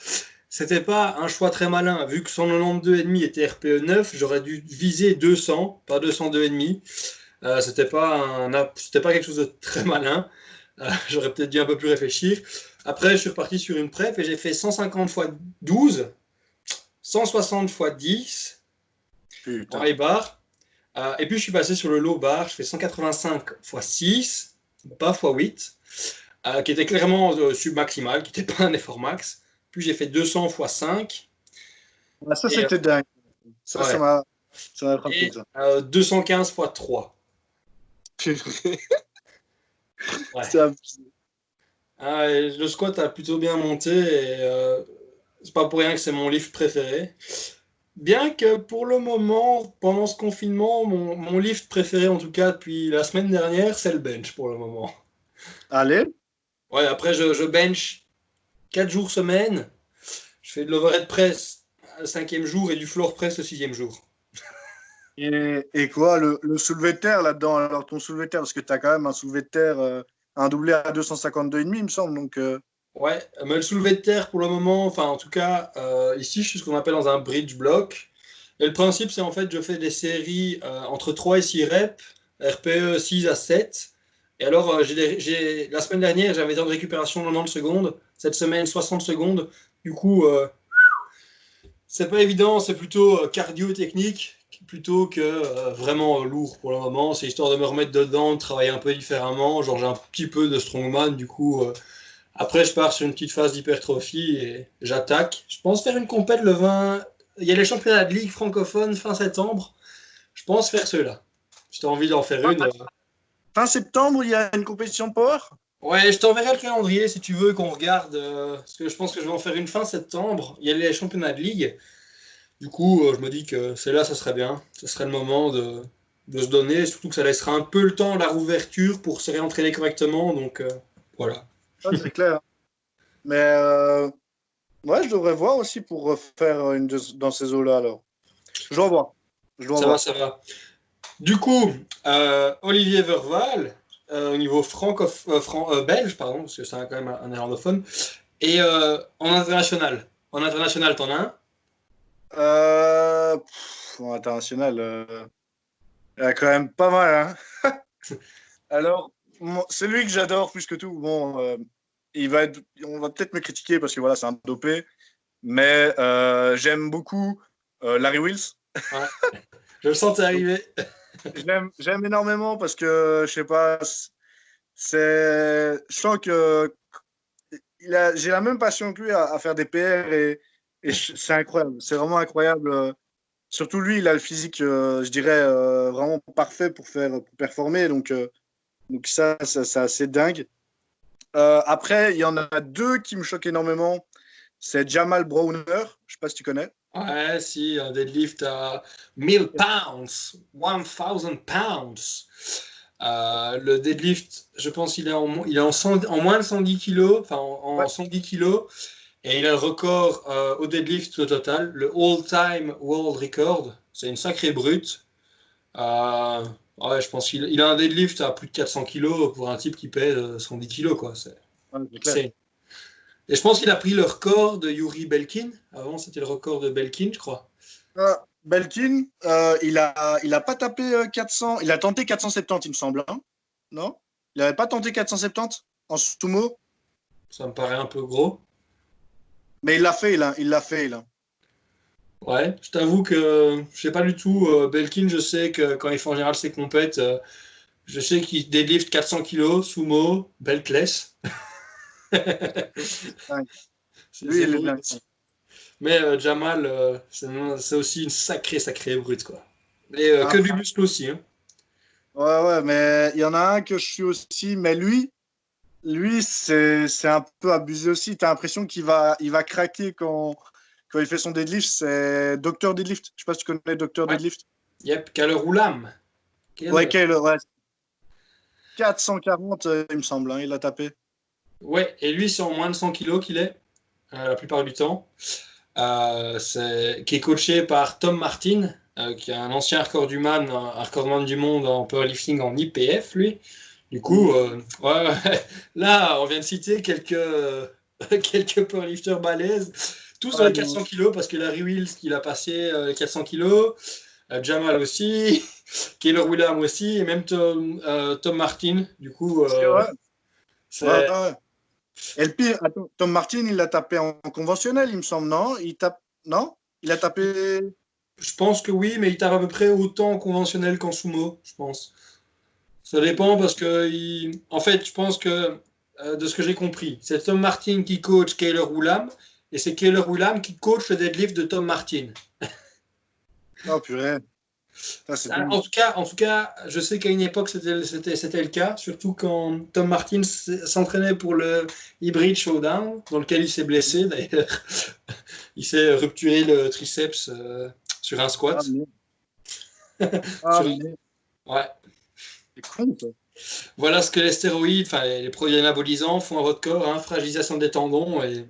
c'était pas un choix très malin, vu que 192,5 était RPE 9, j'aurais dû viser 200, pas 202,5. Euh, c'était pas un, c'était pas quelque chose de très malin. Euh, j'aurais peut-être dû un peu plus réfléchir. Après, je suis reparti sur une prep et j'ai fait 150 x 12, 160 x 10 en Putain. high bar. Euh, et puis je suis passé sur le low bar, je fais 185 x 6, pas x 8, euh, qui était clairement euh, submaximal, qui n'était pas un effort max. Puis j'ai fait 200 x 5 Ah, ça, c'était dingue. Ça, ouais. ça m'a ça m'a frappé, ça. euh, 215 x 3. Ouais. Ah, le squat a plutôt bien monté et euh, c'est pas pour rien que c'est mon livre préféré. Bien que pour le moment, pendant ce confinement, mon, mon livre préféré, en tout cas depuis la semaine dernière, c'est le bench pour le moment. Allez. Ouais, après, je, je bench 4 jours semaine. Je fais de l'overhead press le cinquième jour et du floor press le sixième jour. Et, et quoi, le, le soulevé de terre là-dedans? Alors, ton soulevé de terre, parce que tu as quand même un soulevé de terre, euh, un doublé à 252,5, il me semble. Donc, euh, Ouais, mais le soulevé de terre pour le moment, enfin en tout cas, euh, ici je suis ce qu'on appelle dans un bridge block. Et le principe, c'est en fait, je fais des séries euh, entre 3 et 6 reps RPE 6 à 7. Et alors, j'ai, la semaine dernière, j'avais temps de récupération 90 secondes. Cette semaine, 60 secondes. Du coup, c'est pas évident, c'est plutôt cardio-technique plutôt que vraiment lourd pour le moment. C'est histoire de me remettre dedans, de travailler un peu différemment. Genre, j'ai un petit peu de strongman, du coup. après, je pars sur une petite phase d'hypertrophie et j'attaque. Je pense faire une compète le 20. Il y a les championnats de ligue francophone fin septembre. Je pense faire ceux-là. As envie d'en faire une. Euh. Fin septembre, il y a une compétition Power? Ouais, je t'enverrai le calendrier si tu veux qu'on regarde. Euh, parce que je pense que je vais en faire une fin septembre. Il y a les championnats de ligue. Du coup, euh, je me dis que c'est là, ça serait bien. Ce serait le moment de, se donner. Surtout que ça laissera un peu le temps, la rouverture, pour se réentraîner correctement. Donc voilà. c'est [laughs] clair. Mais ouais, je devrais voir aussi pour faire une dans ces eaux-là alors. Je dois voir. Je dois ça va, ça va. Du coup, euh, Olivier Verval, euh, au niveau euh, belge, pardon, parce que c'est quand même un néerlandophone, et en international. En international, t'en as un En international, il y a quand même pas mal. Hein [laughs] Alors, celui que j'adore plus que tout, bon, il va être, on va peut-être me critiquer parce que voilà, c'est un dopé, mais j'aime beaucoup Larry Wills. Je le sentais arriver. [laughs] J'aime énormément parce que, je sais pas, c'est. Je sens que. J'ai la même passion que lui à, faire des PR et, et c'est incroyable. C'est vraiment incroyable. Surtout lui, il a le physique, euh, je dirais, euh, vraiment parfait pour faire pour performer. Donc, euh, donc ça, ça c'est assez dingue. après, il y en a deux qui me choquent énormément. C'est Jamal Browner. Je sais pas si tu connais. Ouais, si, un deadlift à 1000 pounds, 1000 pounds. Euh, le deadlift, je pense qu'il est, en, il est en, en, moins de 110 kg, enfin en, 110 kg, et il a le record euh, au deadlift au total, le all-time world record. C'est une sacrée brute. Euh, ouais, je pense qu'il il a un deadlift à plus de 400 kg pour un type qui pèse 110 kg, quoi. C'est ouais, et je pense qu'il a pris le record de Yuri Belkin. Avant, c'était le record de Belkin, je crois. Euh, Belkin, euh, il n'a il a pas tapé 400. Euh, il a tenté 470, il me semble. Hein non? Il n'avait pas tenté 470 en sumo? Ça me paraît un peu gros. Mais il l'a fait, là. Il l'a fait, là. Ouais, je t'avoue que je sais pas du tout. Belkin, je sais que quand il fait en général ses compètes, je sais qu'il délift 400 kg, sumo, beltless. [laughs] Mais euh, Jamal, euh, c'est aussi une sacrée, sacrée brute, quoi. Et euh, que ah. du muscle aussi. Hein. Ouais, ouais, mais il y en a un que je suis aussi, mais lui, lui, c'est un peu abusé aussi. Tu as l'impression qu'il va, il va craquer quand, quand il fait son deadlift. C'est Docteur Deadlift. Je sais pas si tu connais Docteur Deadlift. Yep, Kaler Roulam. Ouais, ouais. 440, il me semble, hein, il a tapé. Ouais, et lui, c'est en moins de 100 kilos qu'il est, euh, la plupart du temps. Euh, qui est coaché par Tom Martin, euh, qui est un ancien record du man, un recordman du monde en powerlifting en IPF, lui. Du coup, ouais, [laughs] là, on vient de citer quelques, [laughs] quelques powerlifters balèzes, tous dans les 400 kilos, parce que Larry Wills, il a passé les 400 kilos, Jamal aussi, [laughs] Keller William aussi, et même Tom, Tom Martin. Du coup, c'est et le pire, Tom Martin, il l'a tapé en conventionnel, il me semble, non? Il tape, non? Il a tapé. Je pense que oui, mais il tape à peu près autant en conventionnel qu'en sumo, je pense. Ça dépend parce que, en fait, je pense que, euh, de ce que j'ai compris, c'est Tom Martin qui coach Kaylor Roulam et c'est Kaylor Roulam qui coach le deadlift de Tom Martin. [laughs] oh purée. Ah, en, tout cas, en tout cas, je sais qu'à une époque, c'était le cas, surtout quand Tom Martin s'entraînait pour le Hybrid Showdown, dans lequel il s'est blessé [laughs] d'ailleurs. il s'est rupturé le triceps euh, sur un squat. Ah, [laughs] ah Ouais. Voilà ce que les stéroïdes, enfin les produits anabolisants font à votre corps, hein, fragilisation des tendons et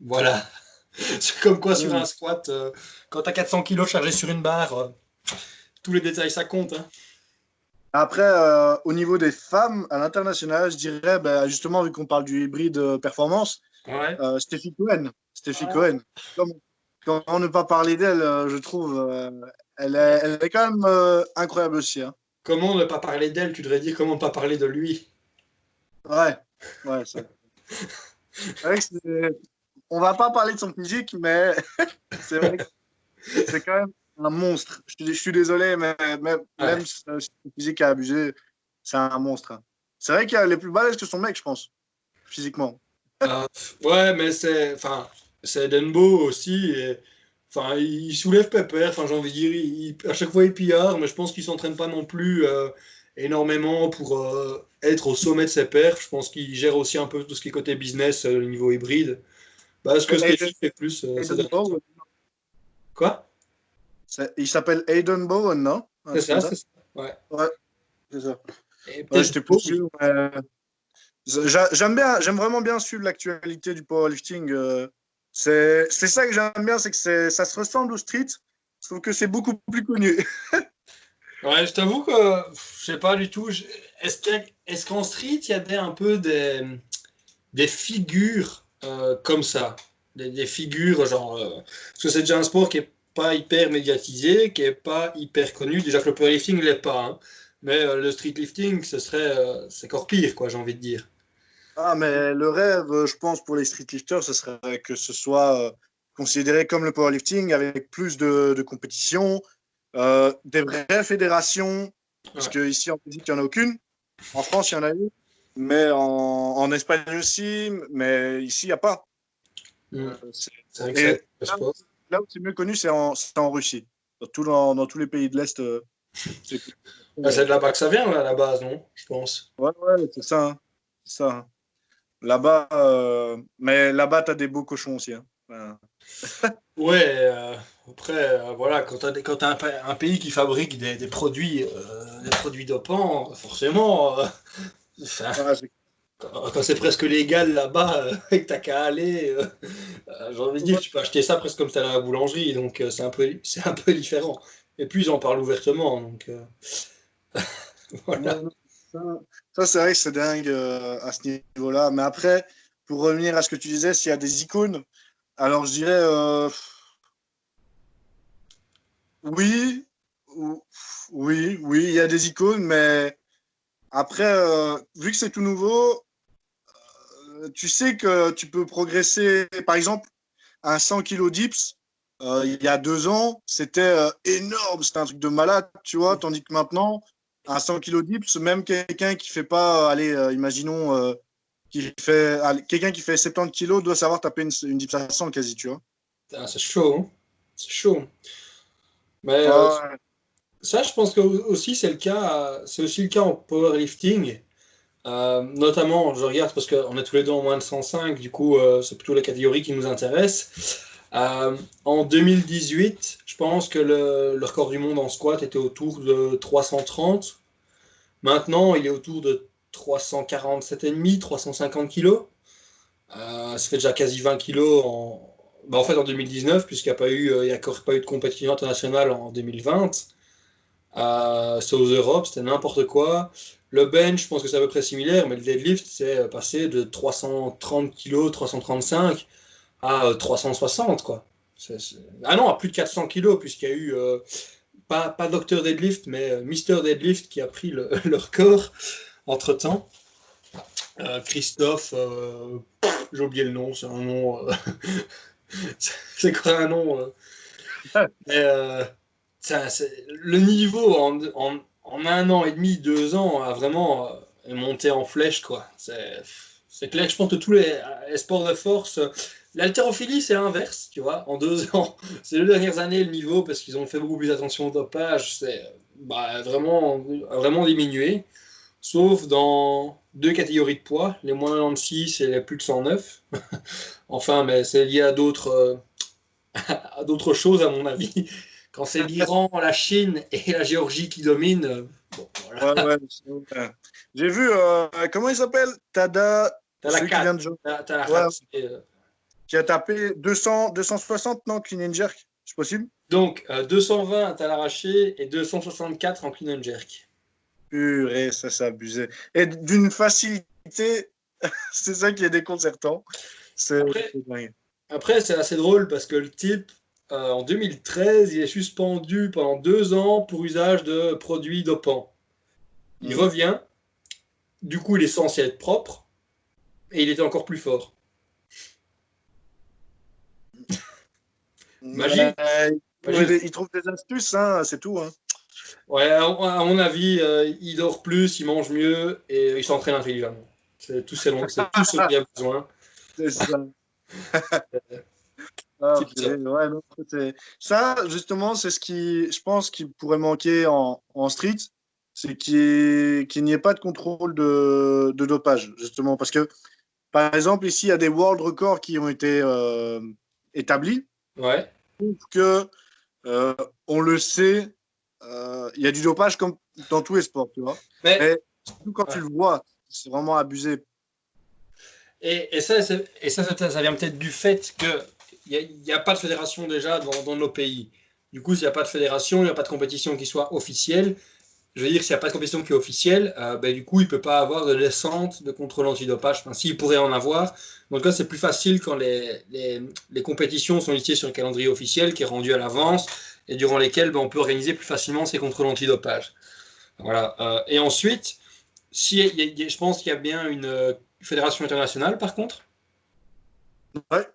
voilà. [laughs] C'est comme quoi sur un squat, euh, quand tu as 400 kg chargés sur une barre, euh, tous les détails, ça compte. Hein. Après, euh, au niveau des femmes à l'international, je dirais, bah, justement, vu qu'on parle du hybride euh, performance, ouais. Stéphie Cohen. Stéphie Cohen. Comment, ne pas parler d'elle, je trouve. elle, est, elle est quand même incroyable aussi. Hein. Comment ne pas parler d'elle? Tu devrais dire comment ne pas parler de lui. Ouais, ouais, ça. [laughs] On va pas parler de son physique, mais [laughs] c'est vrai que c'est quand même un monstre. Je, suis désolé, mais même, si son physique a abusé, c'est un monstre. C'est vrai qu'il est plus balèze que son mec, je pense, physiquement. Euh, ouais, mais c'est, enfin, c'est Denbo aussi. Et, enfin, il soulève Pepper. Enfin, j'ai envie de dire, à chaque fois il pillard, mais je pense qu'il s'entraîne pas non plus euh, énormément pour euh, être au sommet de ses perfs. Je pense qu'il gère aussi un peu tout ce qui est côté business, le niveau hybride. Bah, ce que Steffi fait plus. Quoi? Il s'appelle Aiden Bowen, non? C'est ça, c'est ça. Ouais. ouais c'est ça. Ouais, J'étais pas sûr. J'aime vraiment bien suivre l'actualité du powerlifting. Euh, c'est ça que j'aime bien, c'est que ça se ressemble au street, sauf que c'est beaucoup plus connu. [laughs] ouais, je t'avoue que je sais pas du tout. Est-ce qu'en street, il y avait un peu des, des figures euh, comme ça? Des, figures, genre. Euh, parce que c'est déjà un sport qui est pas hyper médiatisé, qui est pas hyper connu. Déjà que le powerlifting ne l'est pas. Hein. Mais le streetlifting, ce serait. c'est encore pire, quoi, j'ai envie de dire. Ah, mais le rêve, euh, je pense, pour les streetlifters, ce serait que ce soit euh, considéré comme le powerlifting avec plus de, de compétition, euh, des vraies fédérations, parce qu'ici en Belgique, il n'y en a aucune. En France, il y en a eu, mais en, en Espagne aussi, mais ici, il n'y a pas. Mm. là, où c'est mieux connu, c'est en, en, Russie. Dans, tout, dans, dans, tous les pays de l'Est. Bah, c'est de là-bas que ça vient, à la base, non Je pense. Ouais, ouais, c'est ça. Hein. ça. Hein. Là-bas, euh, mais là-bas, tu as des beaux cochons aussi. Hein. ouais, euh, après, euh, voilà, quand tu as, un, pays qui fabrique des, produits, des produits dopants, forcément, [laughs] quand, c'est presque légal là-bas [laughs] et que t'as qu'à aller, j'ai envie de dire, tu peux acheter ça presque comme tu à la boulangerie, donc c'est un, peu, [laughs] un peu différent. Et puis, ils en parlent ouvertement, donc voilà. Ça, c'est vrai que c'est dingue euh, à ce niveau-là. Mais après, pour revenir à ce que tu disais, s'il y a des icônes, alors je dirais euh, oui, oui, oui, il y a des icônes, mais après, euh, vu que c'est tout nouveau, tu sais que tu peux progresser. Par exemple, un 100 kg dips, il y a deux ans, c'était énorme, c'était un truc de malade, tu vois, tandis que maintenant, à 100 kg dips, même quelqu'un qui fait pas, allez, euh, imaginons, euh, qui fait, quelqu'un qui fait 70 kg doit savoir taper une, une dips à 100 quasi, tu vois. Ah, c'est chaud, hein. c'est chaud. Mais euh, ça, je pense que aussi c'est le cas, c'est aussi le cas en powerlifting. notamment, je regarde parce qu'on est tous les deux en moins de 105, du coup, c'est plutôt la catégorie qui nous intéresse. En 2018, je pense que le, record du monde en squat était autour de 330. Maintenant, il est autour de 347,5, 350 kg. ça fait déjà quasi 20 kg en, bah, en fait en 2019, puisqu'il n'y a pas eu, euh, a de compétition internationale en 2020. Euh, c'est aux Europes, c'était n'importe quoi. Le bench, je pense que c'est à peu près similaire, mais le deadlift, c'est passé de 330 kg, 335 à 360, quoi. Ah non, à plus de 400 kilos, puisqu'il y a eu, euh, pas, pas Dr Deadlift, mais euh, Mister Deadlift qui a pris le, [laughs] record entre-temps. Euh, Christophe, j'ai oublié le nom, c'est un nom... [laughs] c'est quoi un nom le niveau en, en, en, un an et demi, deux ans, a vraiment monté en flèche, quoi. C'est clair, je pense que tous les sports de force L'haltérophilie, c'est l'inverse, tu vois. En deux [laughs] ans, ces deux dernières années, le niveau, parce qu'ils ont fait beaucoup plus attention au dopage, c'est bah, vraiment, vraiment diminué. Sauf dans deux catégories de poids, les moins de 96 et les plus de 109. [laughs] enfin, mais c'est lié à d'autres, euh, [laughs] à d'autres choses, à mon avis. Quand c'est l'Iran, la Chine et la Géorgie qui dominent, euh, bon, voilà. J'ai vu, euh, comment il s'appelle? Tada. Tada Tada qui a tapé 200, 260 non, clean and jerk? C'est possible? Donc, 220 euh, à l'arraché et 264 en clean and jerk. Purée, ça c'est abusé. Et d'une facilité, [laughs] c'est ça qui est déconcertant. C'est après, c'est assez drôle parce que le type, euh, en 2013, il est suspendu pendant deux ans pour usage de produits dopants. Il revient. Du coup, il est censé être propre. Et il était encore plus fort. Magie. il trouve des astuces, hein, c'est tout. Hein. Ouais, à, mon avis, euh, il dort plus, il mange mieux et il s'entraîne intelligemment. C'est tout, c'est tout ce qu'il a besoin. [laughs] C'est ça. [laughs] Ah, ça, justement, c'est ce qui, je pense, qui pourrait manquer en, en street, c'est qu'il n'y ait pas de contrôle de, de, dopage, justement, parce que, par exemple, ici, il y a des world records qui ont été euh, établis. Ouais. Que, euh, on le sait, euh, il y a du dopage comme dans tous les sports, tu vois. Mais, surtout quand tu le vois, c'est vraiment abusé. Et, et ça, et ça, ça, vient peut-être du fait qu'il n'y a, a, pas de fédération déjà dans, dans nos pays. Du coup, s'il n'y a pas de fédération, il n'y a pas de compétition qui soit officielle. Je veux dire, s'il n'y a pas de compétition qui est officielle, euh, ben, du coup, il ne peut pas avoir de descente de contrôle antidopage. Enfin, s'il pourrait en avoir, en tout cas, c'est plus facile quand les, les, les, compétitions sont listées sur un calendrier officiel qui est rendu à l'avance et durant lesquels ben, on peut organiser plus facilement ces contrôles antidopage. Voilà. Euh, et ensuite, si, y a, je pense qu'il y a bien une euh, fédération internationale, par contre. Ouais.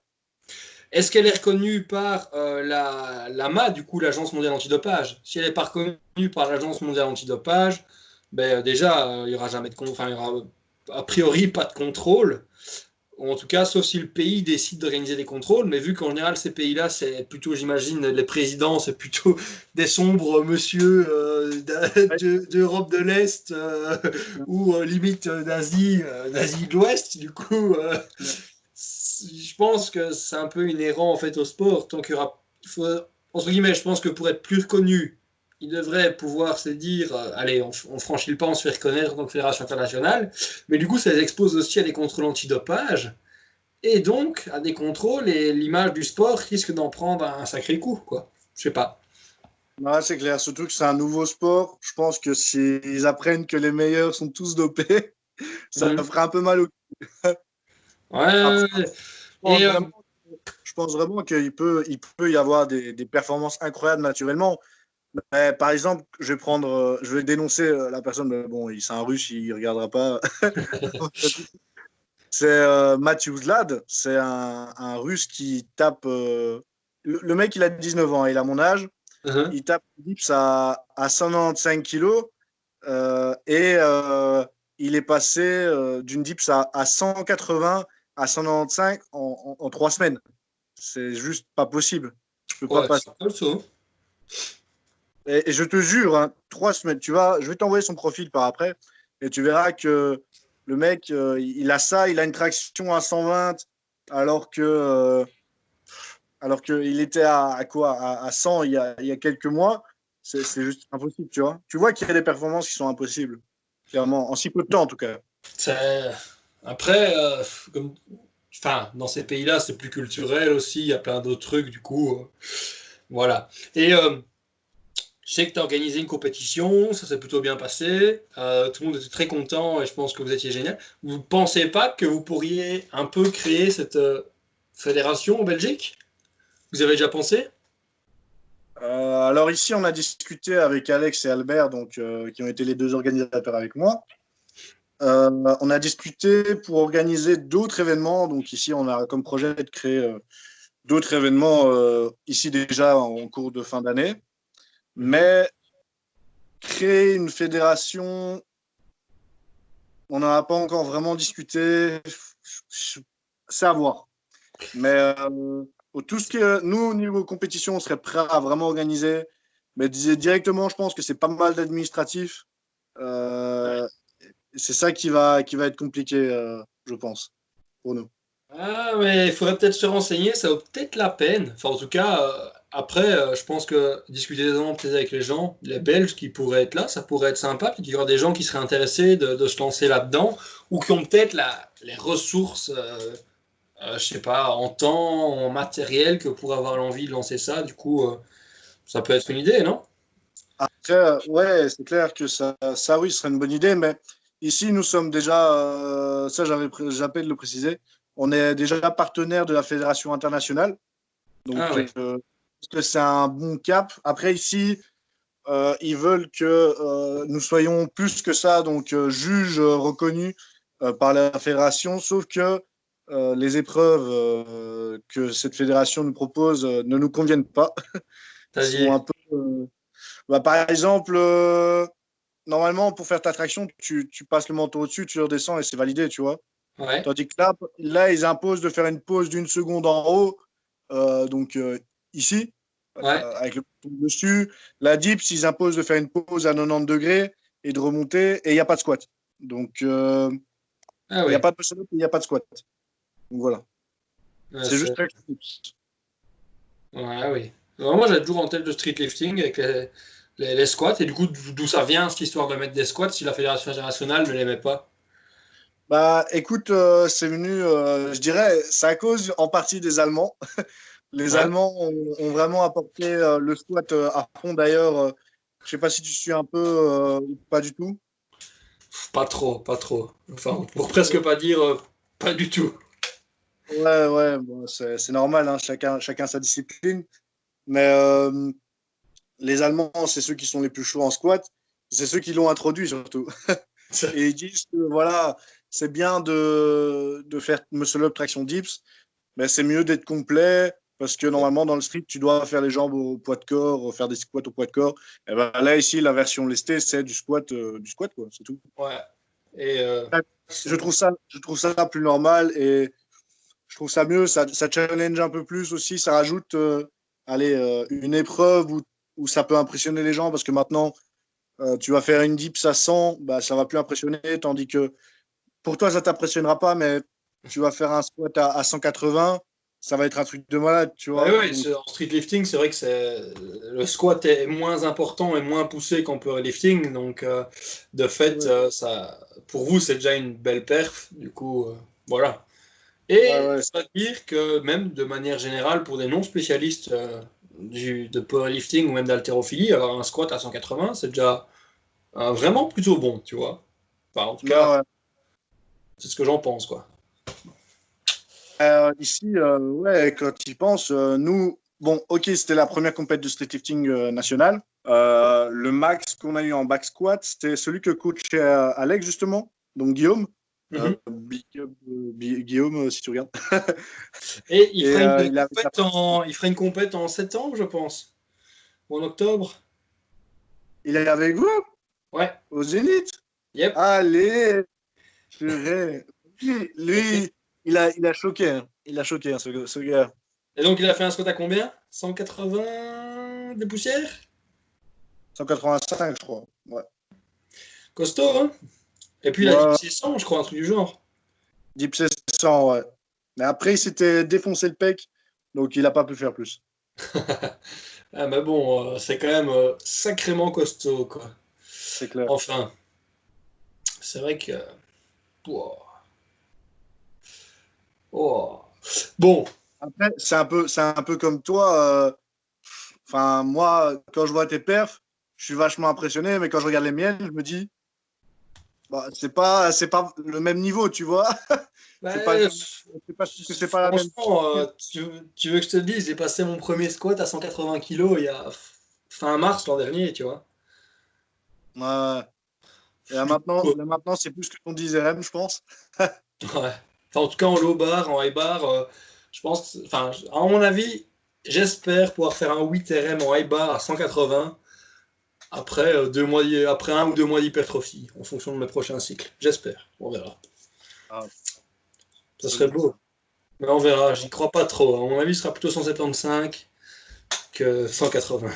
Est-ce qu'elle est reconnue par euh, la, l'AMA, du coup, l'Agence mondiale antidopage? Si elle n'est pas reconnue par l'Agence mondiale antidopage, ben, déjà, il n'y aura jamais de enfin, il y aura a priori pas de contrôle en tout cas, sauf si le pays décide d'organiser des contrôles, mais vu qu'en général, ces pays-là, c'est plutôt, j'imagine, les présidents, c'est plutôt [laughs] des sombres monsieur euh, d'Europe de l'Est euh, ou euh, limite d'Asie, d'Asie de l'Ouest, du coup, je pense que c'est un peu inhérent en fait au sport. Tant qu'il y aura, faut, entre guillemets, je pense que pour être plus reconnu, il devrait pouvoir se dire, allez, on, on, franchit le pas, on se fait reconnaître en tant que fédération internationale, mais du coup, ça les expose aussi à des contrôles antidopage, et donc à des contrôles, et l'image du sport risque d'en prendre un sacré coup, quoi. Je sais pas. Ouais, c'est clair, surtout que c'est un nouveau sport. Je pense que s'ils apprennent que les meilleurs sont tous dopés, [laughs] ça mmh. ferait un peu mal au [laughs] Ouais. Après, et, euh... je pense vraiment qu'il peut, il peut y avoir des, des performances incroyables naturellement. Mais, par exemple, je vais prendre, euh, je vais dénoncer euh, la personne. Mais bon, c'est un russe, il regardera pas. [laughs] c'est euh, Matthew Zlad, c'est un, un, russe qui tape. Euh, le, le, mec, il a 19 ans, il a mon âge. Uh -huh. Il tape dips à, à 195 kilos et il est passé d'une dips à, à, 180 à 195 en, en, en trois semaines. C'est juste pas possible. Je peux pas ouais, passer. Et, je te jure, hein, trois semaines, tu vois, je vais t'envoyer son profil par après, et tu verras que le mec, euh, il a ça, il a une traction à 120, alors que euh, alors qu'il était à, quoi à, à 100 il y, a, il y, a, quelques mois. C'est juste impossible, tu vois. Tu vois qu'il y a des performances qui sont impossibles, clairement, en si peu de temps en tout cas. Après, euh, dans ces pays-là, c'est plus culturel aussi, il y a plein d'autres trucs, du coup. Euh, voilà. Et je sais que tu as organisé une compétition, ça s'est plutôt bien passé, euh, tout le monde était très content et je pense que vous étiez génial. Vous ne pensez pas que vous pourriez un peu créer cette euh, fédération en Belgique? Vous avez déjà pensé? Euh, Alors ici, on a discuté avec Alex et Albert, donc, qui ont été les deux organisateurs avec moi. On a discuté pour organiser d'autres événements. Donc ici, on a comme projet de créer d'autres événements ici déjà en cours de fin d'année. Mais créer une fédération, on n'en a pas encore vraiment discuté. C'est à voir. Mais euh, tout ce que nous, au niveau compétition, on serait prêt à vraiment organiser. Mais directement, je pense que c'est pas mal d'administratif. Euh, c'est ça qui va, qui va être compliqué, euh, je pense, pour nous. Ah, mais il faudrait peut-être se renseigner, ça vaut peut-être la peine. Enfin, en tout cas, après, euh, je pense que discuter peut-être avec les gens, les Belges qui pourraient être là, ça pourrait être sympa. Puis il y aura des gens qui seraient intéressés de, de se lancer là-dedans ou qui ont peut-être les ressources, euh, euh, je sais pas, en temps, en matériel, que pour avoir l'envie de lancer ça. Du coup, euh, ça peut être une idée, non? Après, ouais, c'est clair que ça, ça, oui, ce serait une bonne idée. Mais ici, nous sommes déjà, euh, ça j'appelle de le préciser, on est déjà partenaire de la Fédération internationale. Donc, ah, oui euh, que c'est un bon cap. Après, ici, euh, ils veulent que euh, nous soyons plus que ça, donc euh, juges reconnus par la fédération, sauf que les épreuves que cette fédération nous propose ne nous conviennent pas. [laughs] un peu, bah, par exemple, normalement, pour faire ta traction, tu, tu passes le manteau au-dessus, tu redescends et c'est validé, tu vois. Tandis que là, là, ils imposent de faire une pause d'une seconde en haut, donc ici, avec le dessus. La dips, ils imposent de faire une pause à 90 degrés et de remonter, et il n'y a pas de squat. Donc, euh, ah il n'y a pas de il n'y a pas de squat. Donc voilà. c'est juste avec les dips. Ouais, oui. moi, j'avais toujours en tête le street lifting avec les, les, squats, et du coup, d'où ça vient cette histoire de mettre des squats si la Fédération internationale ne les met pas? Bah, écoute, euh, c'est venu, euh, je dirais, c'est à cause en partie des Allemands. [laughs] Les Allemands ont, vraiment apporté euh, le squat euh, à fond. D'ailleurs, euh, je ne sais pas si tu suis un peu ou pas du tout. Pas trop, pas trop. Enfin, pour presque pas dire pas du tout. Ouais, ouais, c'est normal, hein, chacun, chacun sa discipline. Mais les Allemands, c'est ceux qui sont les plus chauds en squat. C'est ceux qui l'ont introduit surtout. [laughs] Et ils disent que voilà, c'est bien de, de faire muscle up traction dips, mais c'est mieux d'être complet parce que normalement, dans le street, tu dois faire les jambes au poids de corps, faire des squats au poids de corps. Et ben là, ici, la version lestée, c'est du squat, euh, du squat, quoi, c'est tout. Ouais. Et euh, je, trouve ça, je trouve ça plus normal et je trouve ça mieux. Ça, ça challenge un peu plus aussi. Ça rajoute euh, allez, une épreuve où, où, ça peut impressionner les gens parce que maintenant, tu vas faire une dips à 100, bah, ça va plus impressionner. Tandis que pour toi, ça t'impressionnera pas, mais tu vas faire un squat à, à 180 ça va être un truc de malade, tu vois. Oui, en street lifting, c'est vrai que c'est le squat est moins important et moins poussé qu'en powerlifting, donc euh, de fait, euh, ça, pour vous, c'est déjà une belle perf, du coup, euh, voilà. Et ça veut dire que même de manière générale, pour des non spécialistes du, de powerlifting ou même d'haltérophilie, avoir un squat à 180, c'est déjà vraiment plutôt bon, tu vois. Enfin, en tout cas, c'est ce que j'en pense, quoi. Euh, ici, euh, ouais, quand tu penses, euh, nous, bon, ok, c'était la première compétition de street lifting nationale. le max qu'on a eu en back squat, c'était celui que coachait Alex, justement, donc Guillaume. Mhm. Guillaume, si tu regardes. Et il ferait, une, compète en, il ferait une compète en septembre, je pense. Ou en octobre. Il est avec vous? Ouais. Au Zénith? Yep. Allez Lui, il a, il a choqué. Hein. Il a choqué, hein, ce, ce, gars. Et donc, il a fait un squat à combien? 180 des poussières 185, je crois. Ouais. Costaud, hein Et puis, il a dit 600, je crois, un truc du genre. Deep 600, ouais. Mais après, il s'était défoncé le pec, donc il n'a pas pu faire plus. [laughs] ah, mais bon, euh, c'est quand même euh, sacrément costaud, quoi. C'est clair. Enfin, c'est vrai que. Oh. Bon. Après, c'est un peu, c'est un peu comme toi. Euh, enfin, moi, quand je vois tes perfs, je suis vachement impressionné, mais quand je regarde les miennes, je me dis, bah, c'est pas, c'est pas le même niveau, tu vois. [laughs] c'est pas, c'est pas, la même. Euh, tu, tu, veux que je te dise, j'ai passé mon premier squat à 180 kg il y a fin mars l'an dernier, tu vois. Ouais. Et là, maintenant, là, maintenant c'est plus que ton 10 RM, je pense. [laughs] ouais en tout cas, en low bar, en high bar, euh, je pense, enfin, à mon avis, j'espère pouvoir faire un 8 RM en high bar à 180 après, euh, deux mois, après un ou deux mois d'hypertrophie, en fonction de mes prochains cycles. J'espère, on verra. Ah. Ça serait beau. Mais on verra, j'y crois pas trop. À mon avis, ce sera plutôt 175 que 180.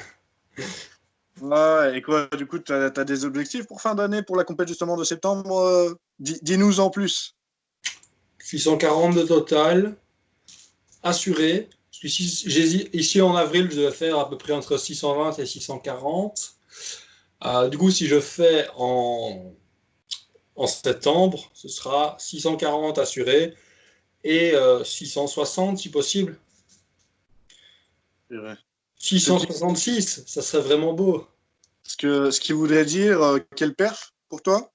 Ouais, et quoi, du coup, tu as, des objectifs pour fin d'année, pour la compétition justement de septembre euh, Dis-nous en plus. 640 de total, assuré. Ici, ici en avril, je vais faire à peu près entre 620 et 640. Euh, du coup, si je fais en, en septembre, ce sera 640 assuré et 660 euh, si possible. 666, ça serait vraiment beau. Ce, que, ce qui voudrait dire euh, quel perf pour toi?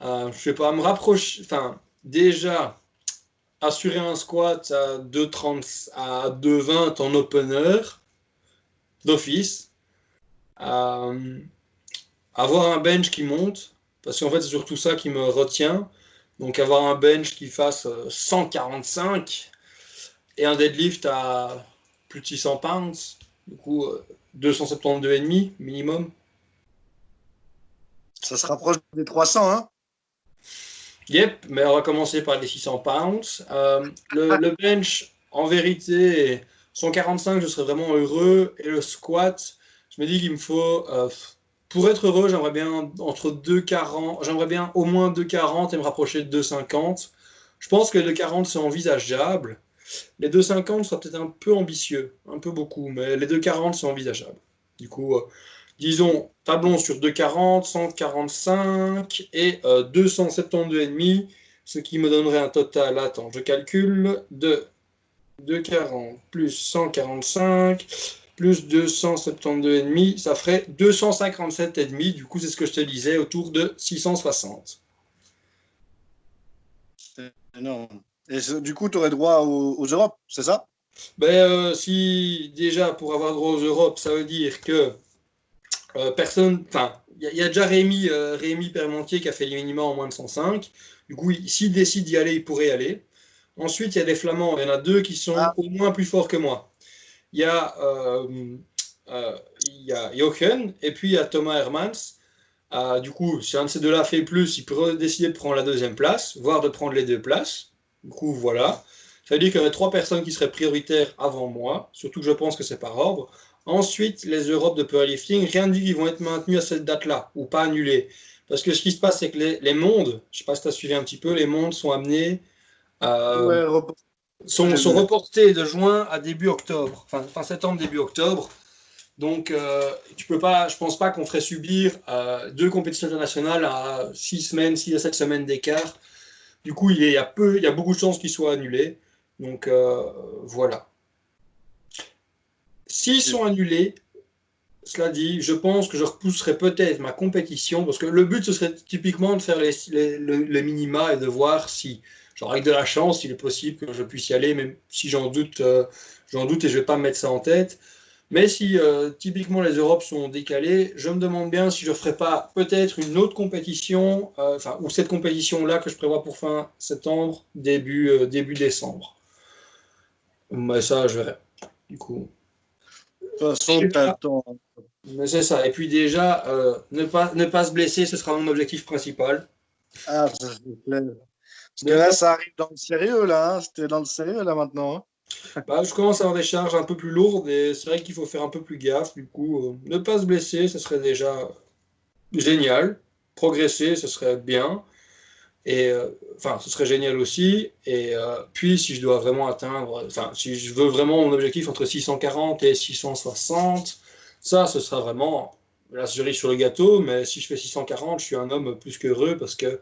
Je ne sais pas, me rapprocher. Enfin, déjà, assurer un squat à 2,30 à 2,20 en opener d'office. Euh, avoir un bench qui monte, parce qu'en fait, c'est surtout ça qui me retient. Donc, avoir un bench qui fasse 145 et un deadlift à plus de 600 pounds, du coup, 272,5 minimum. Ça se rapproche des 300, hein Yep, mais on va commencer par les 600 pounds. Euh, le, bench, en vérité, 145, je serais vraiment heureux. Et le squat, je me dis qu'il me faut. Euh, pour être heureux, j'aimerais bien entre 2,40, j'aimerais bien au moins 2,40 et me rapprocher de 2,50. Je pense que les 2,40 c'est envisageable. Les 2,50 sera peut-être un peu ambitieux, un peu beaucoup, mais les 2,40 c'est envisageable. Du coup, euh, disons, tablons sur 2,40, 145 et euh, 272,5, ce qui me donnerait un total, attends, je calcule, de 2,40 plus 145 plus 272,5, ça ferait 257,5. Du coup, c'est ce que je te disais, autour de 660. C'est énorme. Et du coup, tu aurais droit aux, Europes, c'est ça? Ben, euh, Si déjà, pour avoir droit aux Europes, ça veut dire que euh, personne. Enfin, il y, a déjà Rémi, euh, Rémi Permentier qui a fait les minima en moins de 105. Du coup, s'il décide d'y aller, il pourrait y aller. Ensuite, il y a des Flamands. Il y en a deux qui sont ah. au moins plus forts que moi. Il y a, euh, il y a Jochen et puis il y a Thomas Hermans. du coup, si un de ces deux-là fait plus, il pourrait décider de prendre la deuxième place, voire de prendre les deux places. Du coup, voilà. Ça veut dire qu'il y aurait trois personnes qui seraient prioritaires avant moi, surtout que je pense que c'est par ordre. Ensuite, les Europes de powerlifting, rien ne dit qu'ils vont être maintenus à cette date-là ou pas annulés. Parce que ce qui se passe, c'est que les, mondes, je ne sais pas si tu as suivi un petit peu, les mondes sont amenés, euh, sont, sont, reportés de juin à début octobre, enfin fin septembre, début octobre. Donc, euh, tu peux pas, je pense pas qu'on ferait subir euh, deux compétitions internationales à six semaines, six à sept semaines d'écart. Du coup, il y, a peu, il y a beaucoup de chances qu'ils soient annulés. Donc, voilà. S'ils sont annulés, cela dit, je pense que je repousserai peut-être ma compétition, parce que le but, ce serait typiquement de faire les, les, minima et de voir si, genre avec de la chance, il est possible que je puisse y aller, même si j'en doute, euh, j'en doute et je ne vais pas me mettre ça en tête. Mais si euh, typiquement les Europes sont décalées, je me demande bien si je ne ferai pas peut-être une autre compétition, euh, enfin, ou cette compétition-là que je prévois pour fin septembre, début, début décembre. Mais ça, je verrai. Du coup. Toute façon. Mais c'est ça. Et puis déjà, euh, ne, pas, ne pas se blesser, ce sera mon objectif principal. Ah, ça plaît. Parce que là, ça arrive dans le sérieux, là. Hein. C'était dans le sérieux, là, maintenant. Hein. [laughs] bah, je commence à avoir des charges un peu plus lourdes et c'est vrai qu'il faut faire un peu plus gaffe. Du coup, euh, ne pas se blesser, ce serait déjà génial. Progresser, ce serait bien. Et euh, enfin, ce serait génial aussi. Et euh, puis, si je dois vraiment atteindre, enfin, si je veux vraiment mon objectif entre 640 et 660, ça, ce sera vraiment la cerise sur le gâteau. Mais si je fais 640, je suis un homme plus qu'heureux parce que euh,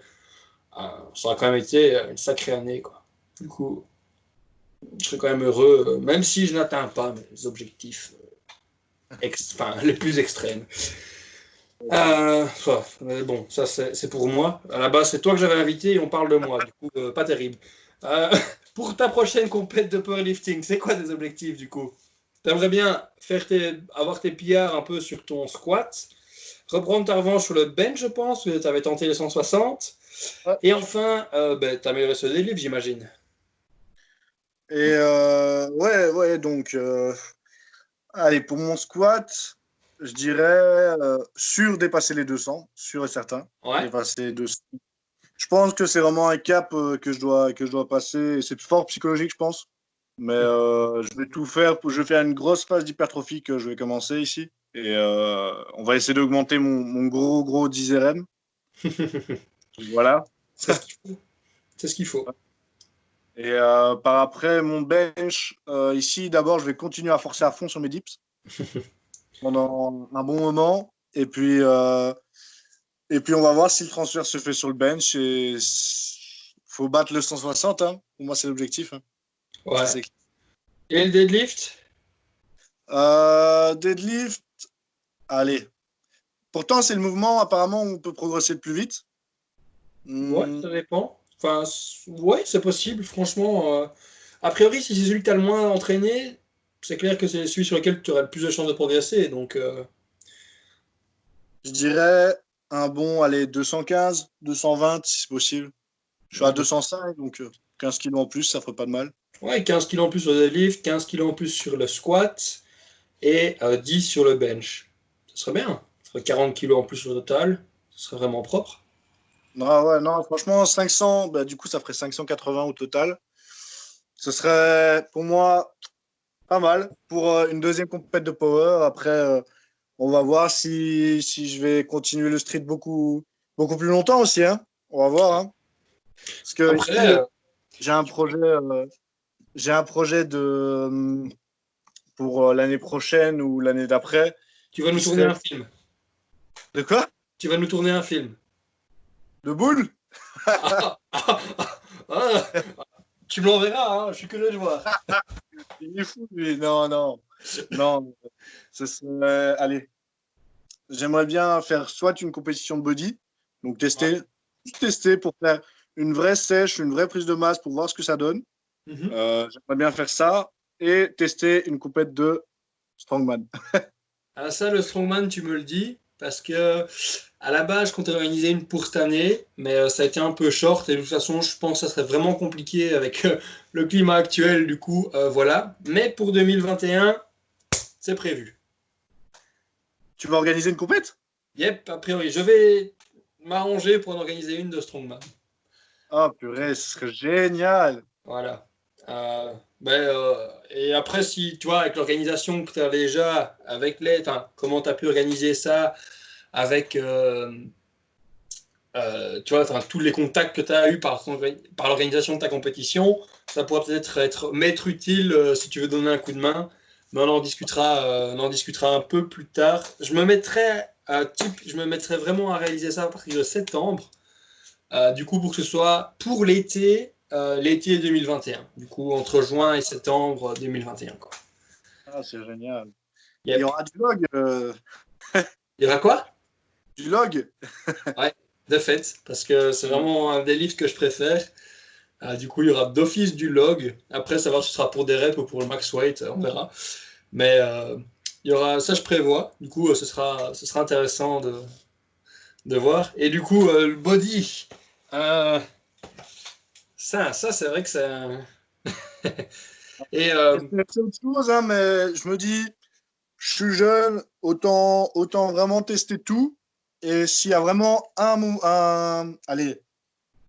ça a quand même été une sacrée année. Quoi. Du coup, je serais quand même heureux, même si je n'atteins pas mes objectifs les plus extrêmes. Euh, bon, ça c'est pour moi. À la base, c'est toi que j'avais invité et on parle de moi. Du coup, euh, pas terrible. Euh, [laughs] pour ta prochaine compète de powerlifting, c'est quoi tes objectifs du coup? T'aimerais bien faire tes, avoir tes pillards un peu sur ton squat, reprendre ta revanche sur le bench, je pense, tu avais tenté les 160. Et enfin, ben, t'améliorer ce délivre, j'imagine. Et ouais, ouais, donc, allez, pour mon squat, je dirais euh, sur dépasser les 200, sûr et certain. Dépasser 200. Je pense que c'est vraiment un cap euh, que, je dois, que je dois passer. C'est fort psychologique, je pense. Mais euh, je vais tout faire. Pour, je vais faire une grosse phase d'hypertrophie que je vais commencer ici. Et on va essayer d'augmenter mon, mon, gros, gros 10 RM. [laughs] voilà. C'est ce qu'il faut. Et par après, mon bench, ici, d'abord, je vais continuer à forcer à fond sur mes dips. [laughs] pendant un bon moment. Et puis, euh, et puis, on va voir si le transfert se fait sur le bench. Il faut battre le 160. Hein. Pour moi, c'est l'objectif. Hein. Ouais. Et le deadlift? Euh, Deadlift, allez. Pourtant, c'est le mouvement apparemment où on peut progresser le plus vite. Ouais, hmm. ça dépend. Enfin, ouais, c'est possible, franchement. Euh, a priori, si c'est celui que tu as le moins entraîné, c'est clair que c'est celui sur lequel tu aurais le plus de chances de progresser. Donc, euh, Je dirais un bon, allez, 215, 220 si c'est possible. Je suis à 205, donc 15 kg en plus, ça ferait pas de mal. Ouais, 15 kg en plus sur le deadlift, 15 kg en plus sur le squat et 10 sur le bench. Ce serait bien. Ce serait 40 kg en plus au total. Ce serait vraiment propre. Non, ouais, non, franchement, 500, bah, du coup, ça ferait 580 au total. Ce serait pour moi pas mal pour euh, une deuxième compétition de power. Après, euh, on va voir si, si, je vais continuer le street beaucoup, beaucoup plus longtemps aussi. Hein. On va voir. Hein. Parce que euh, j'ai un projet, j'ai un projet de pour l'année prochaine ou l'année d'après. Tu vas nous tourner un film. De quoi? Tu vas nous tourner un film. De boule [laughs] ah, ah, ah, Tu me l'enverras, hein je suis curieux de voir. Il est fou, lui. Non, non. Non. Ce serait... Allez. J'aimerais bien faire soit une compétition de body, donc tester, tester pour faire une vraie sèche, une vraie prise de masse pour voir ce que ça donne. Mhm. Euh, j'aimerais bien faire ça et tester une compète de strongman. [laughs] ah ça, le strongman, tu me le dis, parce que à la base, je comptais organiser une pour cette année, mais euh, ça a été un peu short et de toute façon, je pense que ça serait vraiment compliqué avec euh, le climat actuel. Du coup, euh, voilà. Mais pour 2021, c'est prévu. Tu vas organiser une compète? Yep, a priori. Je vais m'arranger pour en organiser une de Strongman. Ah, oh, purée, ce serait génial. Voilà. Ben, et après, si tu vois, avec l'organisation que tu as déjà, avec les, comment tu as pu organiser ça, avec euh, euh, tu vois, tous les contacts que tu as eu par, l'organisation de ta compétition, ça pourrait peut-être être m'être utile euh, si tu veux donner un coup de main. Mais on en discutera, on en discutera un peu plus tard. Je me mettrai, je me mettrai vraiment à réaliser ça à partir de septembre. du coup, pour que ce soit pour l'été, l'été 2021. Du coup, entre juin et septembre 2021. Quoi. Ah, c'est génial. Il y aura du vlog. [laughs] Il y aura quoi? Du log. [laughs] ouais, de fait, parce que c'est vraiment un des livres que je préfère. Euh, du coup, il y aura d'office du log. Après, savoir si ce sera pour des reps ou pour le max weight, on verra. Mais euh, il y aura, ça, je prévois. Du coup, ce sera, ce sera intéressant de, de voir. Et du coup, euh, le body. Ça, ça c'est vrai que ça. [laughs] Et c'est autre chose, hein, mais je me dis, je suis jeune, autant, autant vraiment tester tout. Et s'il y a vraiment un, un allez,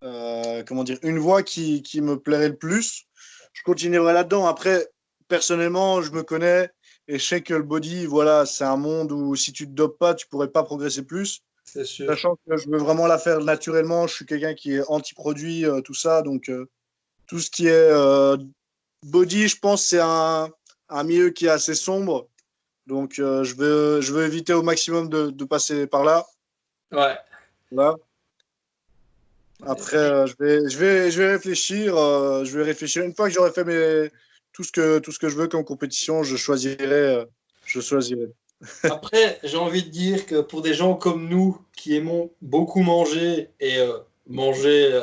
euh, comment dire, une voix qui, qui, me plairait le plus, je continuerai là-dedans. Après, personnellement, je me connais et je sais que le body, voilà, c'est un monde où si tu te dopes pas, tu pourrais pas progresser plus. Sûr. Sachant que je veux vraiment la faire naturellement, je suis quelqu'un qui est anti-produit, euh, tout ça. Donc, euh, tout ce qui est body, je pense, c'est un, un, milieu qui est assez sombre. Donc, je, veux, je veux éviter au maximum de, de passer par là. Ouais. Là. Après, euh, je, vais, je, vais, je vais réfléchir. Euh, je vais réfléchir. Une fois que j'aurai fait mes, tout, ce que, tout ce que je veux comme compétition, je choisirai. Euh, je choisirai. Après, j'ai envie de dire que pour des gens comme nous qui aimons beaucoup manger et manger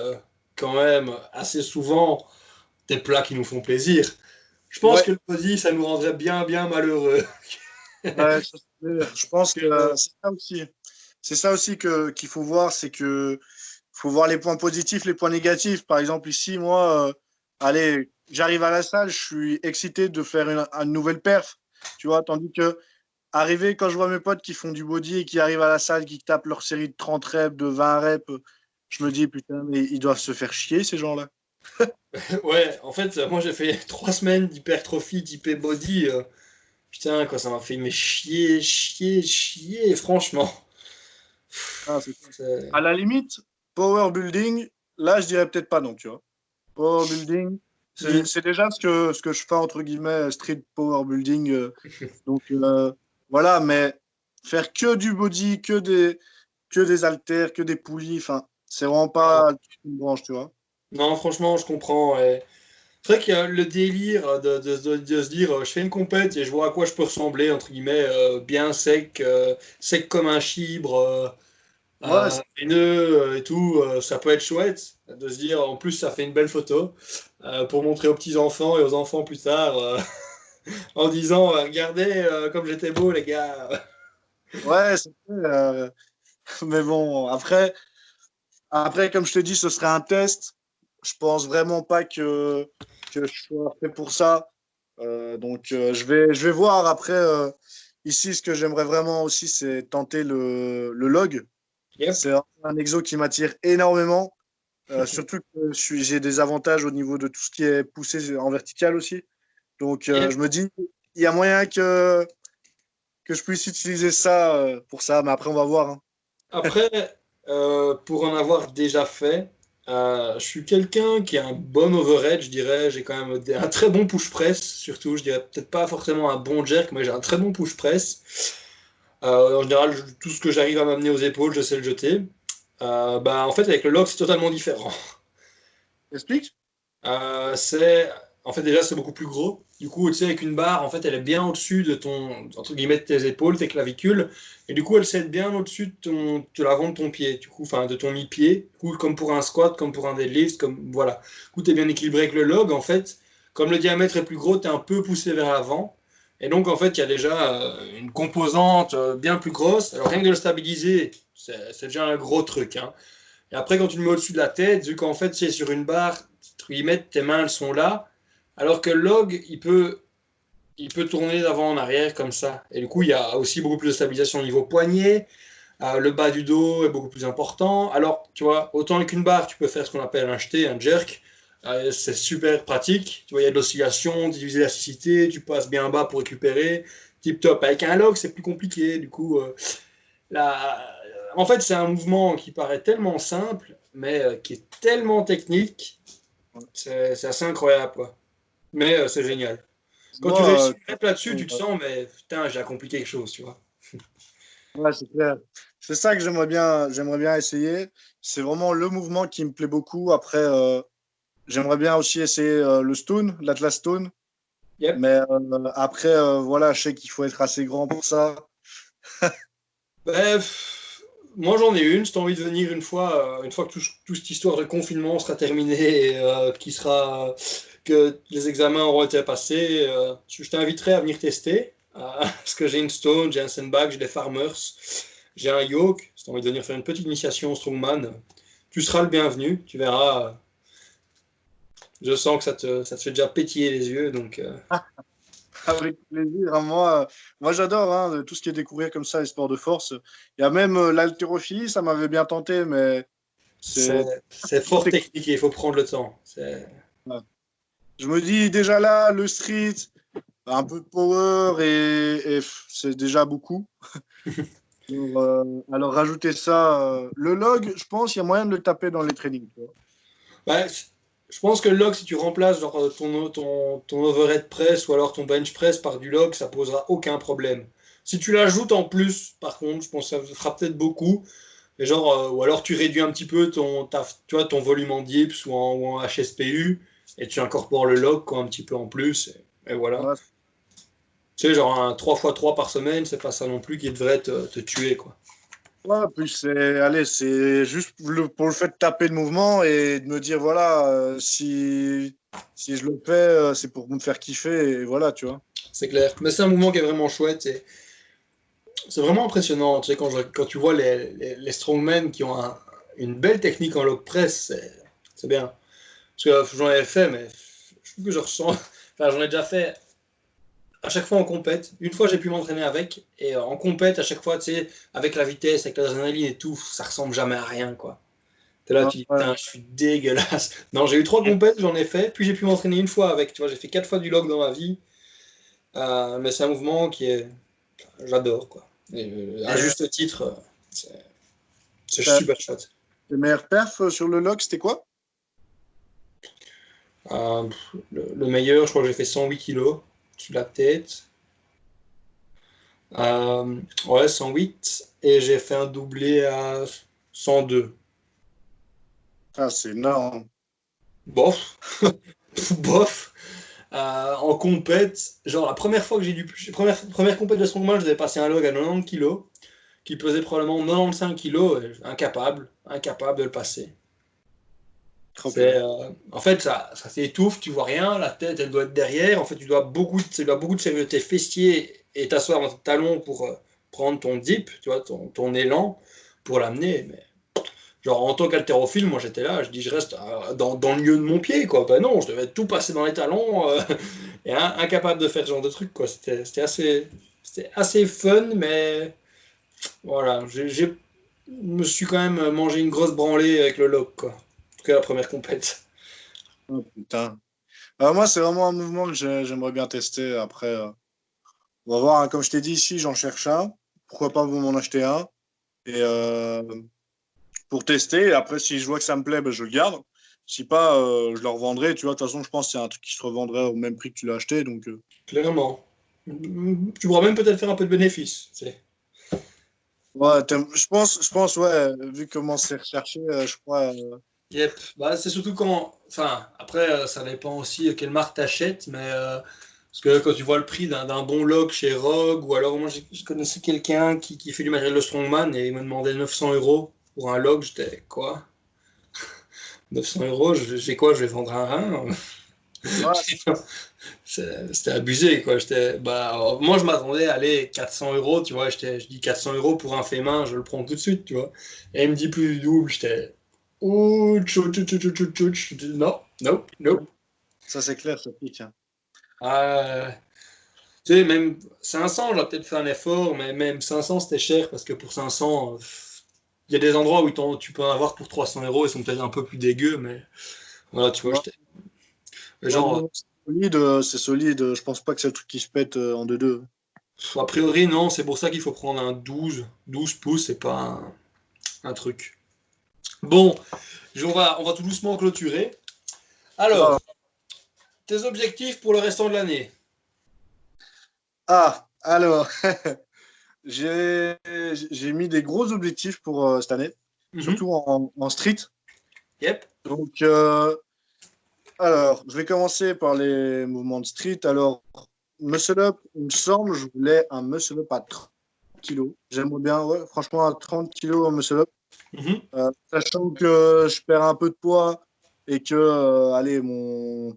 quand même assez souvent des plats qui nous font plaisir, je pense que le body, ça nous rendrait bien, bien malheureux. ouais, je pense que c'est ça aussi c'est ça aussi que qu'il faut voir, c'est que faut voir les points positifs, les points négatifs. Par exemple, ici, moi, euh, allez, j'arrive à la salle, je suis excité de faire une, nouvelle perf, tu vois, tandis que arriver quand je vois mes potes qui font du body et qui arrivent à la salle, qui tapent leur série de 30 reps, de 20 reps, je me dis putain, mais ils doivent se faire chier ces gens-là. [laughs] ouais, en fait, moi j'ai fait [laughs] trois semaines d'hypertrophie type body. Euh, putain, quoi, ça m'a fait mais chier, chier, chier, franchement. Ah, à la limite, power building, là, je dirais peut-être pas non, tu vois. Power building, c'est déjà ce que, ce que je fais, entre guillemets, street power building. Euh. [laughs] donc, euh, voilà, mais faire que du body, que des, que des haltères, que des poulies, enfin, c'est vraiment pas une branche, tu vois. Non, franchement, je comprends. C'est vrai qu'il y a le délire de, de, de, se dire je fais une compète et je vois à quoi je peux ressembler, entre guillemets, euh, bien sec, sec comme un chibre, ouais, euh, et tout, euh, ça peut être chouette de se dire, en plus, ça fait une belle photo euh, pour montrer aux petits-enfants et aux enfants plus tard [laughs] en disant, regardez comme j'étais beau, les gars. [laughs] Ouais, c'est euh, Mais bon, après, après, comme je te dis, ce serait un test. Je pense vraiment pas que, que je sois fait pour ça. Euh, donc, euh, je, vais, je vais voir après. Euh, ici, ce que j'aimerais vraiment aussi, c'est tenter le, le log. C'est un exo qui m'attire énormément. [laughs] surtout que j'ai des avantages au niveau de tout ce qui est poussé en vertical aussi. Donc, je me dis, il y a moyen que, que je puisse utiliser ça pour ça. Mais après, on va voir. Hein. Après, pour en avoir déjà fait, euh, je suis quelqu'un qui a un bon overhead, je dirais. J'ai quand même un très bon push press, surtout. Je dirais peut-être pas forcément un bon jerk, mais j'ai un très bon push press. Euh, en général, tout ce que j'arrive à m'amener aux épaules, je sais le jeter. Euh, bah, en fait, avec le log, c'est totalement différent. Explique C'est en fait, déjà, c'est beaucoup plus gros. Du coup, tu sais, avec une barre, en fait, elle est bien au-dessus de ton, entre guillemets, tes épaules, tes clavicules. Et du coup, elle s'aide bien au-dessus de, ton, de l'avant de ton pied, du coup, enfin, de ton mi-pied. Du comme pour un squat, comme pour un deadlift, comme, voilà. Du coup, tu es bien équilibré avec le log, en fait. Comme le diamètre est plus gros, tu es un peu poussé vers l'avant. Et donc, en fait, il y a déjà euh, une composante euh, bien plus grosse. Alors, rien que de le stabiliser, c'est déjà un gros truc. Hein. Et après, quand tu le mets au-dessus de la tête, vu qu'en fait, c'est sur une barre, tes mains, elles sont là alors que log, il peut, il peut tourner d'avant en arrière comme ça. Et du coup, il y a aussi beaucoup plus de stabilisation au niveau poignet. Euh, le bas du dos est beaucoup plus important. Alors, tu vois, autant avec une barre, tu peux faire ce qu'on appelle un jeté, un jerk. Euh, c'est super pratique. Tu vois, il y a de l'oscillation, diviser l'élasticité, tu passes bien bas pour récupérer. Tip top. Avec un log, c'est plus compliqué. Du coup, euh, en fait, c'est un mouvement qui paraît tellement simple, mais qui est tellement technique. C'est assez incroyable. Quoi. Mais euh, c'est génial. Quand tu réussis euh, là-dessus, tu te sens, mais putain, j'ai accompli quelque chose, tu vois. [laughs] ouais, c'est clair. C'est ça que j'aimerais bien, j'aimerais bien essayer. C'est vraiment le mouvement qui me plaît beaucoup. Après, euh, j'aimerais bien aussi essayer le stone, l'Atlas Stone. Mais après, voilà, je sais qu'il faut être assez grand pour ça. [laughs] Bref, moi j'en ai une. Si tu as envie de venir une fois, une fois que toute cette histoire de confinement sera terminée et qui sera que les examens auront été passés, euh, je t'inviterai à venir tester. Euh, [laughs] parce que j'ai une Stone, j'ai un Sandbag, j'ai des Farmers, j'ai un Yoke. Si tu as envie de venir faire une petite initiation au Strongman, tu seras le bienvenu. Tu verras. je sens que ça te, ça te, fait déjà pétiller les yeux. Donc, euh. Avec plaisir. Hein. Moi, moi j'adore hein, tout ce qui est découvrir comme ça les sports de force. Il y a même l'haltérophilie, ça m'avait bien tenté, mais c'est fort technique et il faut prendre le temps. Je me dis déjà là, le street, un peu de power et, c'est déjà beaucoup. [laughs] Euh, alors, rajouter ça, euh, le log, je pense qu'il y a moyen de le taper dans les trainings. je pense que le log, si tu remplaces genre, ton, ton, ton overhead press ou alors ton bench press par du log, ça posera aucun problème. Si tu l'ajoutes en plus, par contre, je pense que ça fera peut-être beaucoup. Genre, euh, ou alors tu réduis un petit peu ton, tu vois, ton volume en dips ou en, ou en HSPU et tu incorpores le log quoi, un petit peu en plus. Et, voilà. Tu sais, genre un 3x3 par semaine, c'est pas ça non plus qui devrait te, te tuer. Quoi. Ouais, puis c'est, allez, c'est juste pour le fait de taper le mouvement et de me dire, voilà, euh, si, si je le fais, euh, c'est pour me faire kiffer et voilà, tu vois. C'est clair. Mais c'est un mouvement qui est vraiment chouette. Et c'est vraiment impressionnant. Tu sais, quand, quand tu vois les, les, les strongmen qui ont une belle technique en log press, c'est bien. Parce que j'en ai fait, mais je trouve que je ressens. [laughs] Enfin, j'en ai déjà fait à chaque fois en compète. Une fois, j'ai pu m'entraîner avec. Et en compète, à chaque fois, tu sais, avec la vitesse, avec l'adrénaline et tout, ça ressemble jamais à rien, quoi. T'es là, tu dis, putain, je suis dégueulasse. Non, j'ai eu trois compètes, j'en ai fait. Puis j'ai pu m'entraîner une fois avec. Tu vois, j'ai fait quatre fois du log dans ma vie. Euh, mais c'est un mouvement qui est. J'adore, quoi. Et, à juste titre, c'est super chouette. Le meilleur perf sur le log, c'était quoi? Euh, le, meilleur, je crois que j'ai fait 108 kg sur la tête. Euh, ouais, 108. Et j'ai fait un doublé à 102. Ah, c'est énorme. Bof. [laughs] Bof. Euh, en compète, genre la première fois que j'ai dû. Première, première compète de strongman, je devais passer un log à 90 kg, qui pesait probablement 95 kg, incapable, incapable de le passer. Euh, en fait, ça, ça s'étouffe, tu vois rien, la tête, elle doit être derrière. En fait, tu dois beaucoup, tu dois de tes fessiers et t'asseoir dans tes talons pour, euh, prendre ton dip, tu vois, ton, élan pour l'amener. Mais genre en tant qu'haltérophile, moi j'étais là, je dis je reste euh, dans, le lieu de mon pied, quoi. Ben non, je devais tout passer dans les talons [laughs] et incapable de faire ce genre de truc, quoi. C'était assez, assez fun, mais voilà, je me suis quand même mangé une grosse branlée avec le lock, quoi. Tout cas, la première compète. Oh putain. Euh, moi, c'est vraiment un mouvement que j'aimerais bien tester. Après, on va voir. Hein. Comme je t'ai dit ici, j'en cherche un. Pourquoi pas vous m'en acheter un Et pour tester. après, si je vois que ça me plaît, ben, je le garde. Si pas, euh, je le revendrai. Tu vois, de toute façon, je pense que c'est un truc qui se revendrait au même prix que tu l'as acheté. Donc, euh. Clairement. Tu pourras même peut-être faire un peu de bénéfice. Ouais, je pense, je pense, ouais, vu comment c'est recherché, euh, je crois. Yep. Bah, c'est surtout quand. Enfin, après, ça dépend aussi quelle marque t'achètes, mais. Parce que quand tu vois le prix d'un bon log chez Rogue, ou alors moi je connaissais quelqu'un qui, qui, fait du matériel de Strongman et il me demandait 900 euros pour un log, j'étais quoi? [laughs] 900 euros, j'ai quoi? Je vais vendre un rein? [laughs] C'était abusé, quoi. Bah, moi, je m'attendais à aller 400 euros, tu vois. Je dis 400 euros pour un fait main, je le prends tout de suite, tu vois. Et il me dit plus du double, j'étais. Non, non, non. Ça, c'est clair, ça pique. Hein. Euh, tu sais, même 500, j'aurais peut-être fait un effort, mais même 500, c'était cher parce que pour 500, il y a des endroits où tu peux en avoir pour 300 euros, ils sont peut-être un peu plus dégueux, mais voilà, tu vois, Genre... C'est solide, euh, c'est solide, je pense pas que c'est le truc qui se pète euh, en 2-2. A priori, non, c'est pour ça qu'il faut prendre un 12, 12 pouces, c'est pas un, truc. Bon, on va, on va tout doucement clôturer. Alors, tes objectifs pour le restant de l'année Ah, alors, [laughs] j'ai mis des gros objectifs pour euh, cette année, mhm. surtout en, street. Yep. Donc, euh, alors, je vais commencer par les mouvements de street. Alors, muscle up, il me semble, je voulais un muscle up à 30 kg. J'aimerais bien, ouais, franchement, à 30 kg en muscle up. Mhm. Euh, sachant que je perds un peu de poids et que, allez, mon,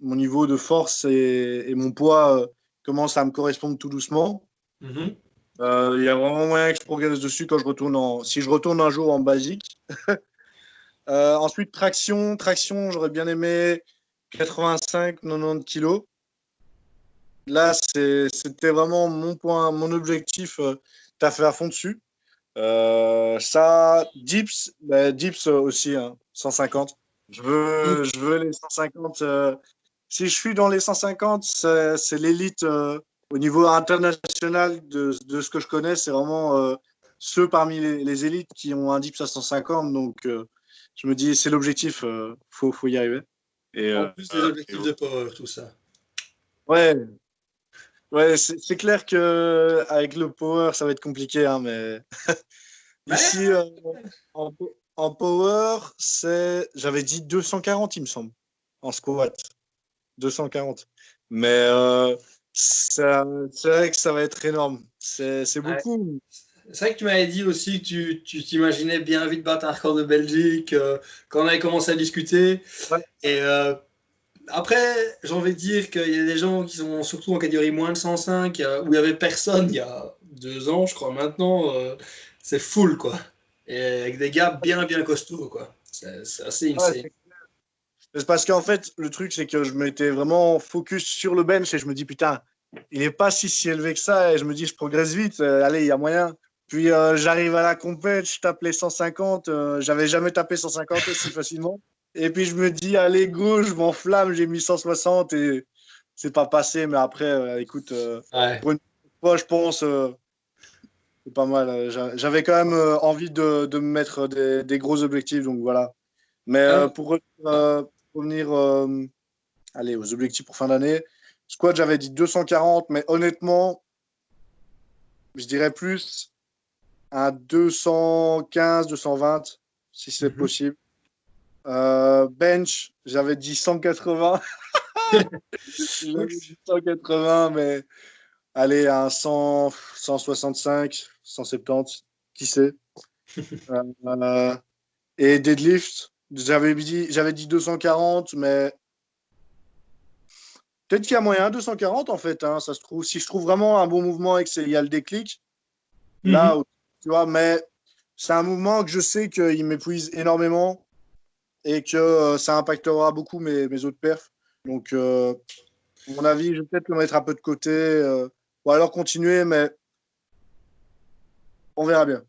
mon niveau de force et, mon poids commencent à me correspondre tout doucement. Mhm. Euh, il y a vraiment moyen que je progresse dessus quand je retourne en. Si je retourne un jour en basique. [laughs] Euh, ensuite, traction. Traction, j'aurais bien aimé 85-90 kilos. Là, c'était vraiment mon point, mon objectif. Euh, tu as fait à fond dessus. Ça, dips, bah, dips aussi, 150. Hein, je veux, je veux les 150. si je suis dans les 150, c'est l'élite au niveau international de, de, ce que je connais, c'est vraiment euh, ceux parmi les, élites qui ont un DIPS à 150. Donc, euh, je me dis, c'est l'objectif, il euh, faut, faut, y arriver. Et, en plus des objectifs de power, tout ça. Ouais, ouais c'est clair que avec le power, ça va être compliqué, hein, mais [laughs] ici, en, en, power, c'est, j'avais dit 240, il me semble, en squat. 240. Mais c'est vrai que ça va être énorme. C'est beaucoup. C'est vrai que tu m'avais dit aussi que tu t'imaginais bien vite battre un record de Belgique euh, quand on avait commencé à discuter. Et euh, après, j'ai envie de dire qu'il y a des gens qui sont surtout en catégorie moins de 105, où il n'y avait personne il y a deux ans, je crois. Maintenant, euh, c'est full, quoi. Et avec des gars bien, bien costauds, quoi. C'est assez insane. C'est parce qu'en fait, le truc, c'est que je m'étais vraiment focus sur le bench et je me dis, putain, il n'est pas si, si élevé que ça. Et je me dis, je progresse vite. Euh, allez, il y a moyen. Puis euh, j'arrive à la compète, je tape les 150. Euh, j'avais jamais tapé 150 aussi facilement. Et puis je me dis, allez, go, je m'enflamme, j'ai mis 160 et c'est pas passé. Mais après, écoute, pour une fois, je pense, c'est pas mal. J'avais quand même envie de, de me mettre des, des, gros objectifs. Donc voilà. Mais pour, revenir euh, allez, aux objectifs pour fin d'année. Squad, j'avais dit 240, mais honnêtement, je dirais plus à 215, 220, si c'est mhm. possible. Euh, bench, j'avais dit 180. 180, [laughs] mais allez, à 100, 165, 170, qui sait. [laughs] Euh, et deadlift, j'avais dit, j'avais dit 240, mais peut-être qu'il y a moyen 240 en fait. Hein, ça se trouve, si je trouve vraiment un bon mouvement et qu'il y a le déclic, Là, tu vois, mais c'est un mouvement que je sais qu'il m'épuise énormément et que euh, ça impactera beaucoup mes, mes autres perfs. Donc, euh, à mon avis, je vais peut-être le mettre un peu de côté euh, ou alors continuer, mais on verra bien.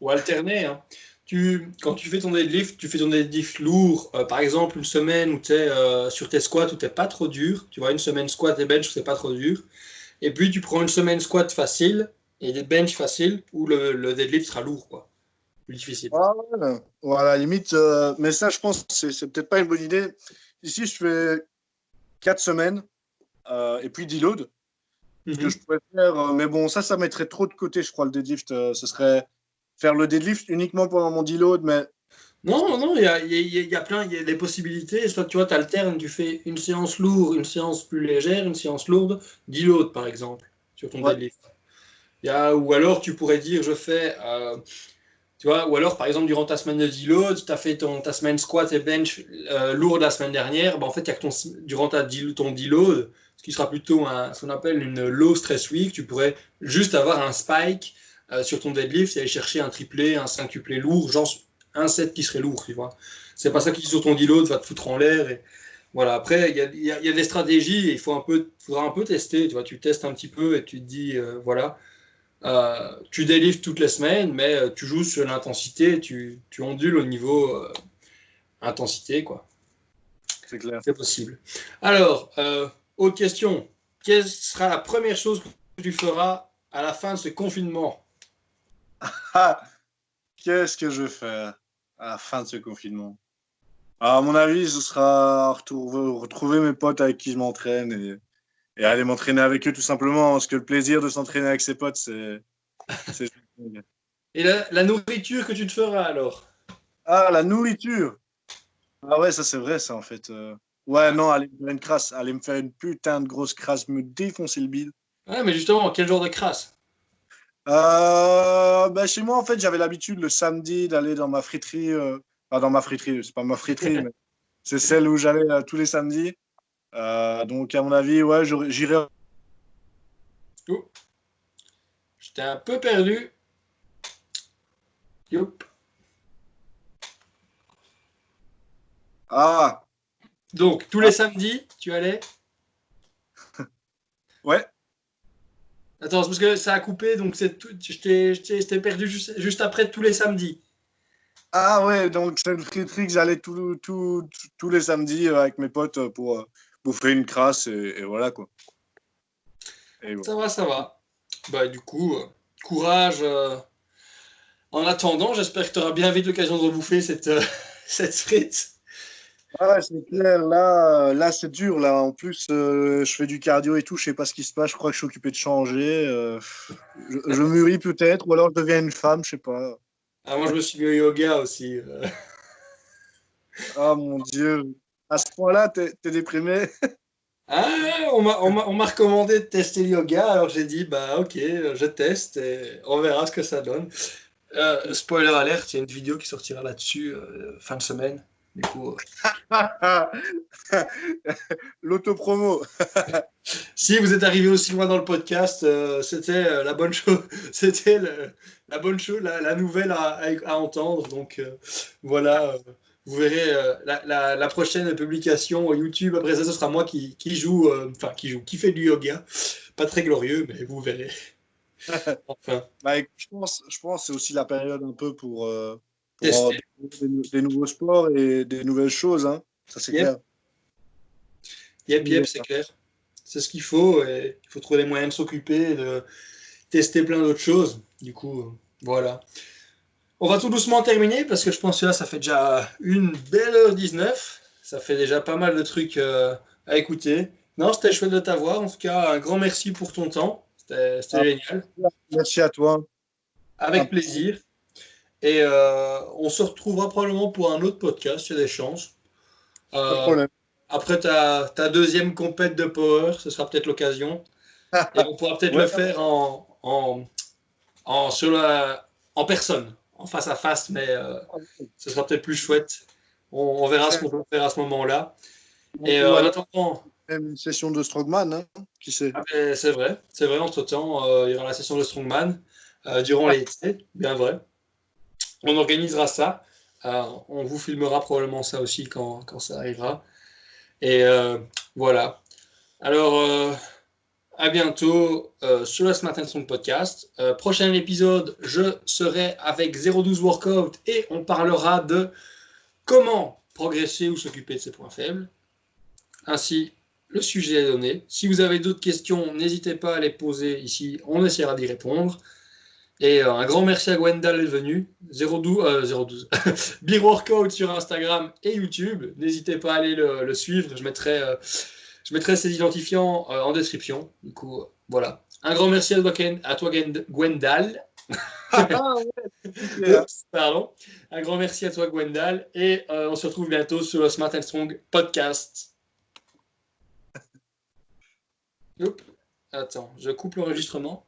Ou alterner. Hein. Tu, quand tu fais ton deadlift, tu fais ton deadlift lourd, par exemple une semaine où tu es sur tes squats où tu n'es pas trop dur, tu vois, une semaine squat et bench où c'est pas trop dur, et puis tu prends une semaine squat facile et des bench faciles où le, le deadlift sera lourd. Quoi plus difficile. Voilà, limite, euh, mais ça, je pense, c'est, c'est peut-être pas une bonne idée. Ici, je fais 4 semaines euh, et puis deload. Que mhm. je pourrais faire, euh, mais bon, ça, ça mettrait trop de côté, je crois, le deadlift. ce serait faire le deadlift uniquement pendant mon deload, mais. Non, non, il y a, y, y a, plein, il y a des possibilités. Soit tu vois, tu alternes, tu fais une séance lourde, une séance plus légère, une séance lourde, deload par exemple, sur ton deadlift. Y a, ou alors tu pourrais dire, je fais ou alors, par exemple, durant ta semaine de deload, tu as fait ton, ta semaine squat et bench euh, lourde la semaine dernière. Ben, en fait, il y a que ton, durant ta, ton deload, ce qui sera plutôt un, ce qu'on appelle une low stress week, tu pourrais juste avoir un spike euh, sur ton deadlift et aller chercher un triplé, un cinquuplé lourd, genre un set qui serait lourd, tu vois. C'est pas ça qui, sur ton deload, va te foutre en l'air. Voilà, après, il y a, y, y a, des stratégies, il faudra un peu tester, tu vois. Tu testes un petit peu et tu te dis, euh, voilà euh, tu délivres toutes les semaines, mais euh, tu joues sur l'intensité, tu, tu ondules au niveau euh, intensité, quoi. C'est clair. C'est possible. Alors, autre question. Quelle sera la première chose que tu feras à la fin de ce confinement? [laughs] Qu'est-ce que je vais faire à la fin de ce confinement? À mon avis, ce sera retrouver, retrouver mes potes avec qui je m'entraîne et et aller m'entraîner avec eux tout simplement, parce que le plaisir de s'entraîner avec ses potes, c'est. Et la, la, nourriture que tu te feras alors? Ah, la nourriture Ah ouais, ça c'est vrai, ça en fait. Euh. Ouais, non, aller me faire une crasse, aller me faire une putain de grosse crasse, me défoncer le bide. Ouais, mais justement, quel genre de crasse? Euh, bah, Chez moi, en fait, j'avais l'habitude le samedi d'aller dans ma friterie. Euh... Enfin, dans ma friterie, c'est pas ma friterie, [laughs] mais c'est celle où j'allais euh, tous les samedis. Euh, donc, à mon avis, ouais, j'irai. Oh. J'étais un peu perdu. Youp. Ah. Donc, tous les samedis, tu allais [laughs] Ouais. Attends, c'est parce que ça a coupé, donc je t'ai perdu juste, juste, après tous les samedis. Ah ouais, donc c'est une friterie que j'allais tous les samedis euh, avec mes potes pour, euh, bouffer une crasse et, voilà quoi. Ça va, ça va. Bah, du coup, euh, courage. Euh, en attendant, j'espère que tu auras bien vite l'occasion de rebouffer cette, euh, [laughs] cette frite. Ah c'est clair. Là, là c'est dur. Là, en plus, je fais du cardio et tout. Je sais pas ce qui se passe. Je crois que je suis occupé de changer. je, je, mûris peut-être, ou alors je deviens une femme. Je sais pas. Ah, moi, je me suis mis au yoga aussi. Ah mon dieu à ce point-là, tu es, déprimé Ah, on m'a recommandé de tester le yoga, alors j'ai dit, bah ok, je teste et on verra ce que ça donne. Euh, spoiler alert, il y a une vidéo qui sortira là-dessus euh, fin de semaine. Du coup. Euh. [laughs] L'autopromo. [laughs] si vous êtes arrivé aussi loin dans le podcast, c'était la bonne chose, [laughs] c'était la bonne chose, la, nouvelle à, à, entendre. Donc voilà. Vous verrez euh, la, prochaine publication YouTube. Après ça, ce sera moi qui, joue, euh, enfin qui joue, qui fait du yoga. Pas très glorieux, mais vous verrez. [laughs] enfin. Bah, je pense, je pense c'est aussi la période un peu pour, euh, des, nouveaux sports et des nouvelles choses. Hein. Ça, c'est clair. Yep, yep, c'est clair. C'est ce qu'il faut. Il faut trouver les moyens de s'occuper, de tester plein d'autres choses. Du coup, voilà. On va tout doucement terminer parce que je pense que là, ça fait déjà une belle heure 19. Ça fait déjà pas mal de trucs euh, à écouter. Non, c'était chouette de t'avoir. En tout cas, un grand merci pour ton temps. C'était ah, génial. Merci à toi. Avec ah. plaisir. Et euh, on se retrouvera probablement pour un autre podcast, il y a des chances. Euh, après ta, ta, deuxième compète de Power, ce sera peut-être l'occasion. Et on pourra peut-être le faire en, en, en, sur la, en personne en face à face, mais euh, ce sera peut-être plus chouette. On, verra ce qu'on peut faire à ce moment-là. Et euh, en attendant. Une session de Strongman, hein, qui sait. Ah, c'est vrai, c'est vrai. Entre temps, euh, il y aura la session de Strongman. durant l'été, bien vrai. On organisera ça. On vous filmera probablement ça aussi quand, quand ça arrivera. Et voilà. Alors, à bientôt sur le Smart Song Podcast. prochain épisode, je serai avec 012 Workout et on parlera de comment progresser ou s'occuper de ses points faibles. Ainsi, le sujet est donné. Si vous avez d'autres questions, n'hésitez pas à les poser ici. On essaiera d'y répondre. Et euh, un grand merci à Gwendal d'être venu. 012, 012. Big Workout sur Instagram et YouTube. N'hésitez pas à aller le, suivre. Je mettrai, euh, je mettrai ses identifiants euh, en description. Du coup, voilà. Un grand merci à toi, à toi Gwendal. Ah, [laughs] Pardon. Un grand merci à toi, Gwendal. Et on se retrouve bientôt sur le Smart and Strong podcast. Attends, je coupe l'enregistrement.